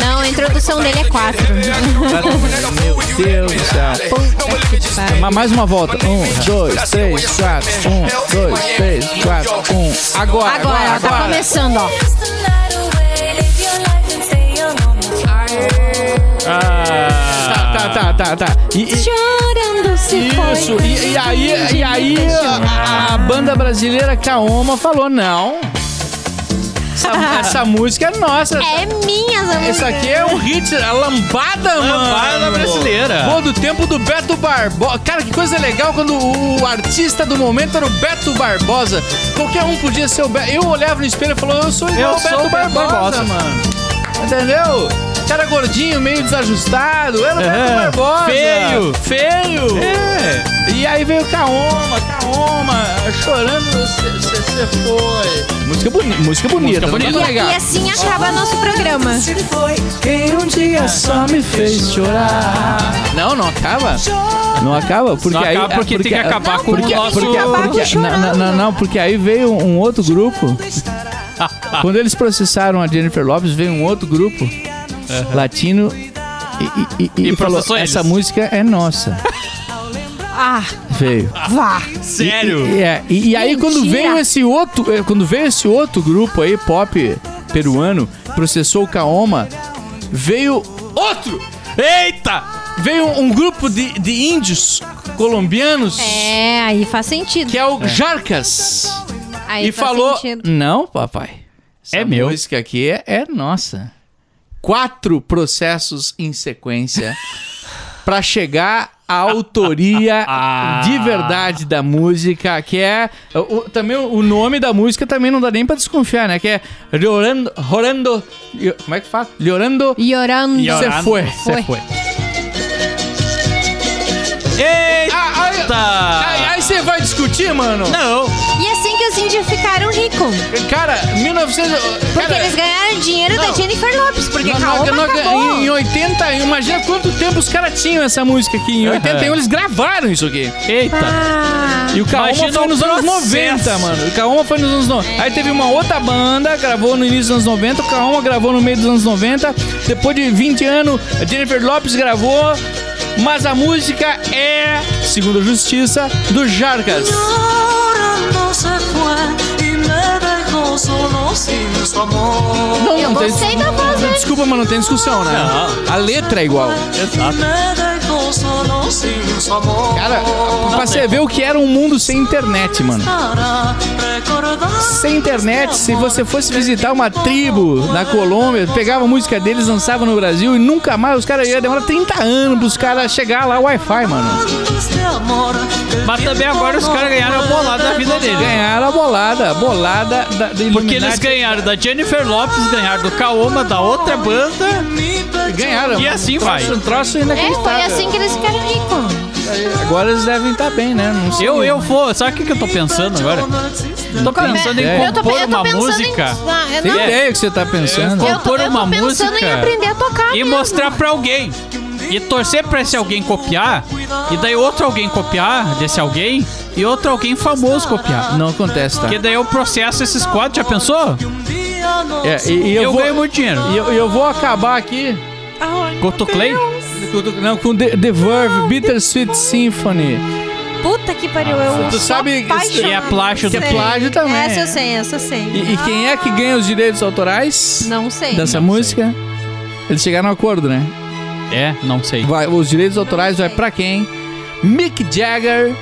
Não, a introdução dele é quatro. Meu Deus do céu. Ma- Mais uma volta. Um, dois, três, quatro. Um, dois, três, quatro. Um. Agora, Agora, agora, tá agora. começando, ó. Tá, tá, tá, tá. E, e- Chorando se isso. foi. E, e aí, e aí a, a banda brasileira Kaoma falou: não. Essa, essa música é nossa. É minha essa Isso aqui é um hit, a lambada, mano. Lambada brasileira. Pô, do tempo do Beto Barbosa. Cara, que coisa legal quando o artista do momento era o Beto Barbosa. Qualquer um podia ser o Beto. Eu olhava no espelho e falava, eu sou igual Eu o Beto sou o Beto Barbosa, Barbosa. mano. Entendeu? Cara gordinho, meio desajustado. Era o Beto É, Barbosa. feio. Feio. É. E aí veio Kaoma, Kaoma, chorando, você foi. Música, boni música bonita, Música dá bonita. negar. E assim acaba nosso programa. Quem um dia só me fez chorar. Não, não acaba. Não acaba, porque Não aí. acaba porque tem que acabar Não, com porque, o nosso... porque, porque- chorando. não, não, não, porque aí veio um outro grupo. Quando eles processaram a Jennifer Lopes, veio um outro grupo latino e, e, e, E e falou: eles. essa música é nossa. Ah, Veio. vá. Sério? E, é, e, e aí quando veio esse outro, eh, quando veio esse outro grupo aí pop peruano, processou o Kaoma, veio outro, Eita! veio um, um grupo de, de índios colombianos É, aí faz sentido. que é o Jarcas Aí e falou, sentido. não, papai, essa É meu. música aqui é, é nossa. quatro processos em sequência pra chegar à autoria de verdade da música, que é o- também o nome da música também não dá nem pra desconfiar, né? Que é Llorando, Llorando, como é que fala? Llorando, Llorando. se foi. Foi. foi. Ah, aí- Aí aí você vai discutir, mano? Não. E assim que os índios ficaram ricos. Cara, 1900. Porque cara, eles ganharam dinheiro da Não. Jennifer Lopes, porque Não, Kaoma não, não, acabou. em 80, imagina quanto tempo os caras tinham essa música aqui. Em 81 eles gravaram isso aqui. Eita. Ah, E o Kaoma foi nos anos processo. 90, mano. O Kaoma foi nos anos 90. Aí teve uma outra banda, gravou no início dos anos 90. O Kaoma gravou no meio dos anos 90. Depois de 20 anos, a Jennifer Lopes gravou. Mas a música é, segundo a justiça, do Jarcas. Não, não tem gostei da voz dele. Desculpa, mas não tem discussão, né? A letra é igual. Exato. Cara, pra você ver o que era um mundo sem internet, mano. Sem internet, se você fosse visitar uma tribo na Colômbia, pegava a música deles, lançava no Brasil e nunca mais os caras iam demorar 30 anos pros caras chegar lá Wi-Fi, mano. Mas também agora os caras ganharam a bolada da vida dele. Ganharam a bolada, a bolada da, da Porque eles ganharam da Jennifer Lopes, ganharam do Kaoma, da outra banda. pecho Ganharam. E assim um troço, vai. Um troço é, foi assim que eles ficaram ricos. Agora eles devem estar bem, né? Não sei. Eu, eu vou. Sabe o que, que eu tô pensando agora? Tô pensando em ideia. Eu tô, compor eu tô uma pensando música em... Ah, Tem ideia o que você tá pensando? Eu- Eu tô, compor eu tô uma pensando música em aprender a tocar e mesmo. mostrar pra alguém. E torcer pra esse alguém copiar. E daí outro alguém copiar desse alguém. E outro alguém famoso copiar. Não acontece, tá? Porque daí eu processo esses quatro, já pensou? É, e, e eu, Eu, vou, ganho muito dinheiro. e eu, eu vou acabar aqui Goto Clay? não, com The, The Verve, Bittersweet Symphony. Puta que pariu, eu Tu sabe que é plágio Que é Sei. plágio também. Essa eu sei, essa eu sei. E, e quem é que ganha os direitos autorais Não sei. dessa música? Eles chegaram a um acordo, né? É, não sei. Vai, os direitos autorais vai pra quem? Mick Jagger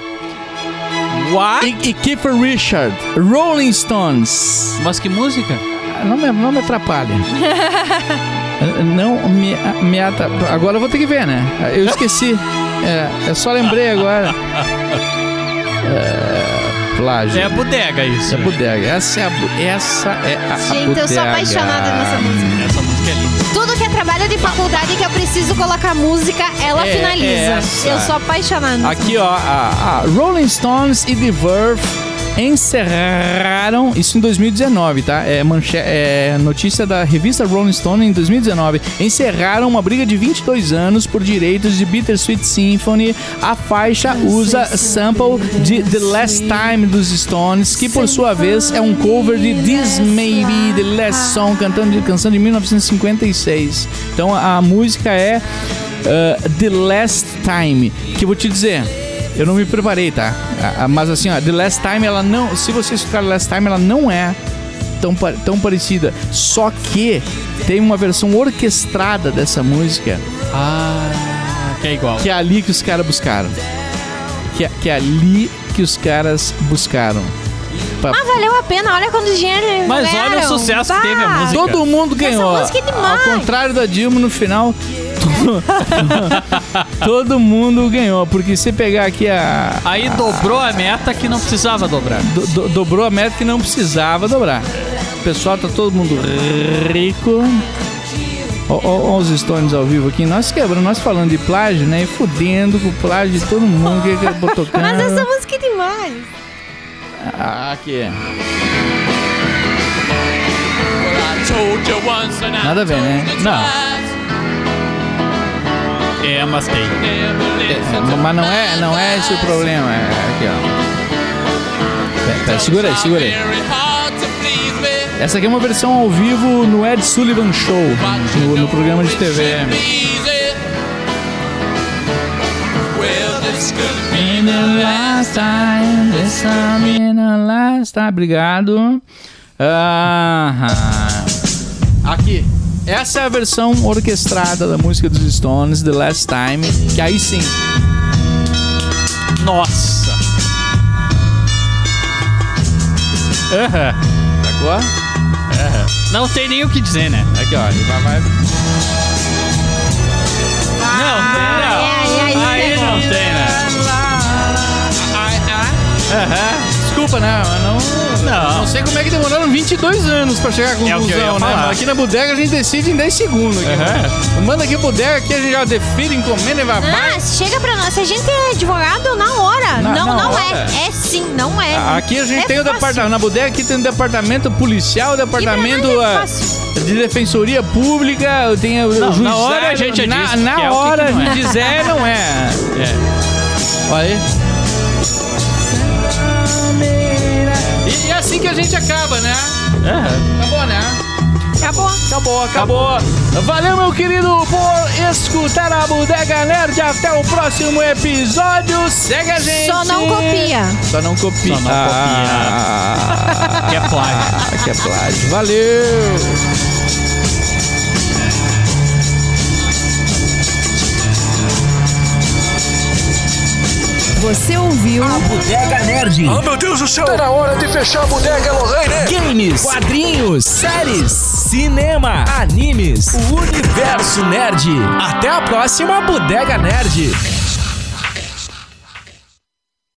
What? e, e Kiefer Richard, Rolling Stones. Mas que música? Ah, Não me, não me atrapalha. não me, me atrapalha. Agora eu vou ter que ver, né? Eu esqueci. É, eu só lembrei agora. É, plágio. É a bodega isso. É a bodega. Essa é a, essa é a, a Gente, eu sou bodega. apaixonada nessa música. Essa música é linda. Tudo que é trabalho de faculdade que eu preciso colocar música, ela É, finaliza. essa. Eu sou apaixonada. Aqui, ó, a, a Rolling Stones e The Verve encerraram isso em 2019, tá? É, manche, é notícia da revista Rolling Stone em 2019. Encerraram uma briga de 22 anos por direitos de Bittersweet Symphony. A faixa usa sample de The Last Time dos Stones, que por sua vez é um cover de This May Be The Last Song, cantando de canção de 1956. Então a música é uh, The Last Time, que eu vou te dizer, eu não me preparei, tá? Mas assim, ó, The Last Time, ela não. Se você escutar The Last Time, ela não é tão, tão parecida. Só que tem uma versão orquestrada dessa música Ah, que é igual. que é ali que os caras buscaram. Que é, que é ali que os caras buscaram. Pa- Ah, valeu a pena. Olha quanto dinheiro eles Mas olha o sucesso que Bah. teve a música. Todo mundo ganhou. música é demais. Ao contrário da Dilma, no final, todo, todo mundo ganhou. Porque se pegar aqui a. Aí dobrou a meta que não precisava dobrar. do- do- dobrou a meta que não precisava dobrar. O pessoal tá todo mundo rico. Ó, ó, ó os Stones ao vivo aqui. Nós quebrando, nós falando de plágio, né? E fudendo com o plágio de todo mundo que acabou tocando. Mas essa música é demais. Ah, aqui. Nada a ver, né? Não. É, mas tem. É, mas não é, não é esse o problema. É aqui, ó. Pera, segura aí, segura aí. Essa aqui é uma versão ao vivo no Ed Sullivan Show, no, no programa de TV. In the last time, this time in the last time. Obrigado. Aham. Aqui. Essa é a versão orquestrada da música dos Stones, The Last Time. Que aí sim. Nossa. Aham. Sacou? Não tem nem o que dizer, né? Aqui, ó. ele Vai, vai. Não, tem não. é, aí, Aí pegou. não tem, né? Aham. Desculpa, né? Mas não, Não. não sei como é que demoraram 22 anos pra chegar à É o que conclusão, né? Mas aqui na bodega a gente decide em 10 segundos. Aqui, Aham. Manda aqui a bodega, aqui a gente já define, encomenda e vai. Ah, chega pra nós. Se a gente é advogado, na hora. Na- não, na não hora. é. É sim, não é. Aqui a gente É tem o fácil. departamento. Na bodega aqui tem o departamento policial, o departamento é ah, de defensoria pública, tem o, o Não, na hora a gente na, diz Na que é o que hora que não é. gente diz é, não é. É. Olha aí. Que a gente acaba, né? Aham. Acabou, né? Acabou. Acabou, acabou. Valeu, meu querido, por escutar a Bodega Nerd. Até o próximo episódio. Segue a gente. Só não copia. Só não copia. Só não Ah, Que é plágio. que é plágio. Valeu. Você ouviu Bodega Nerd. Oh, meu Deus do céu! Tá na hora de fechar a bodega, Lorraine! Games, quadrinhos, séries, cinema, animes, o universo nerd. Até a próxima Bodega Nerd.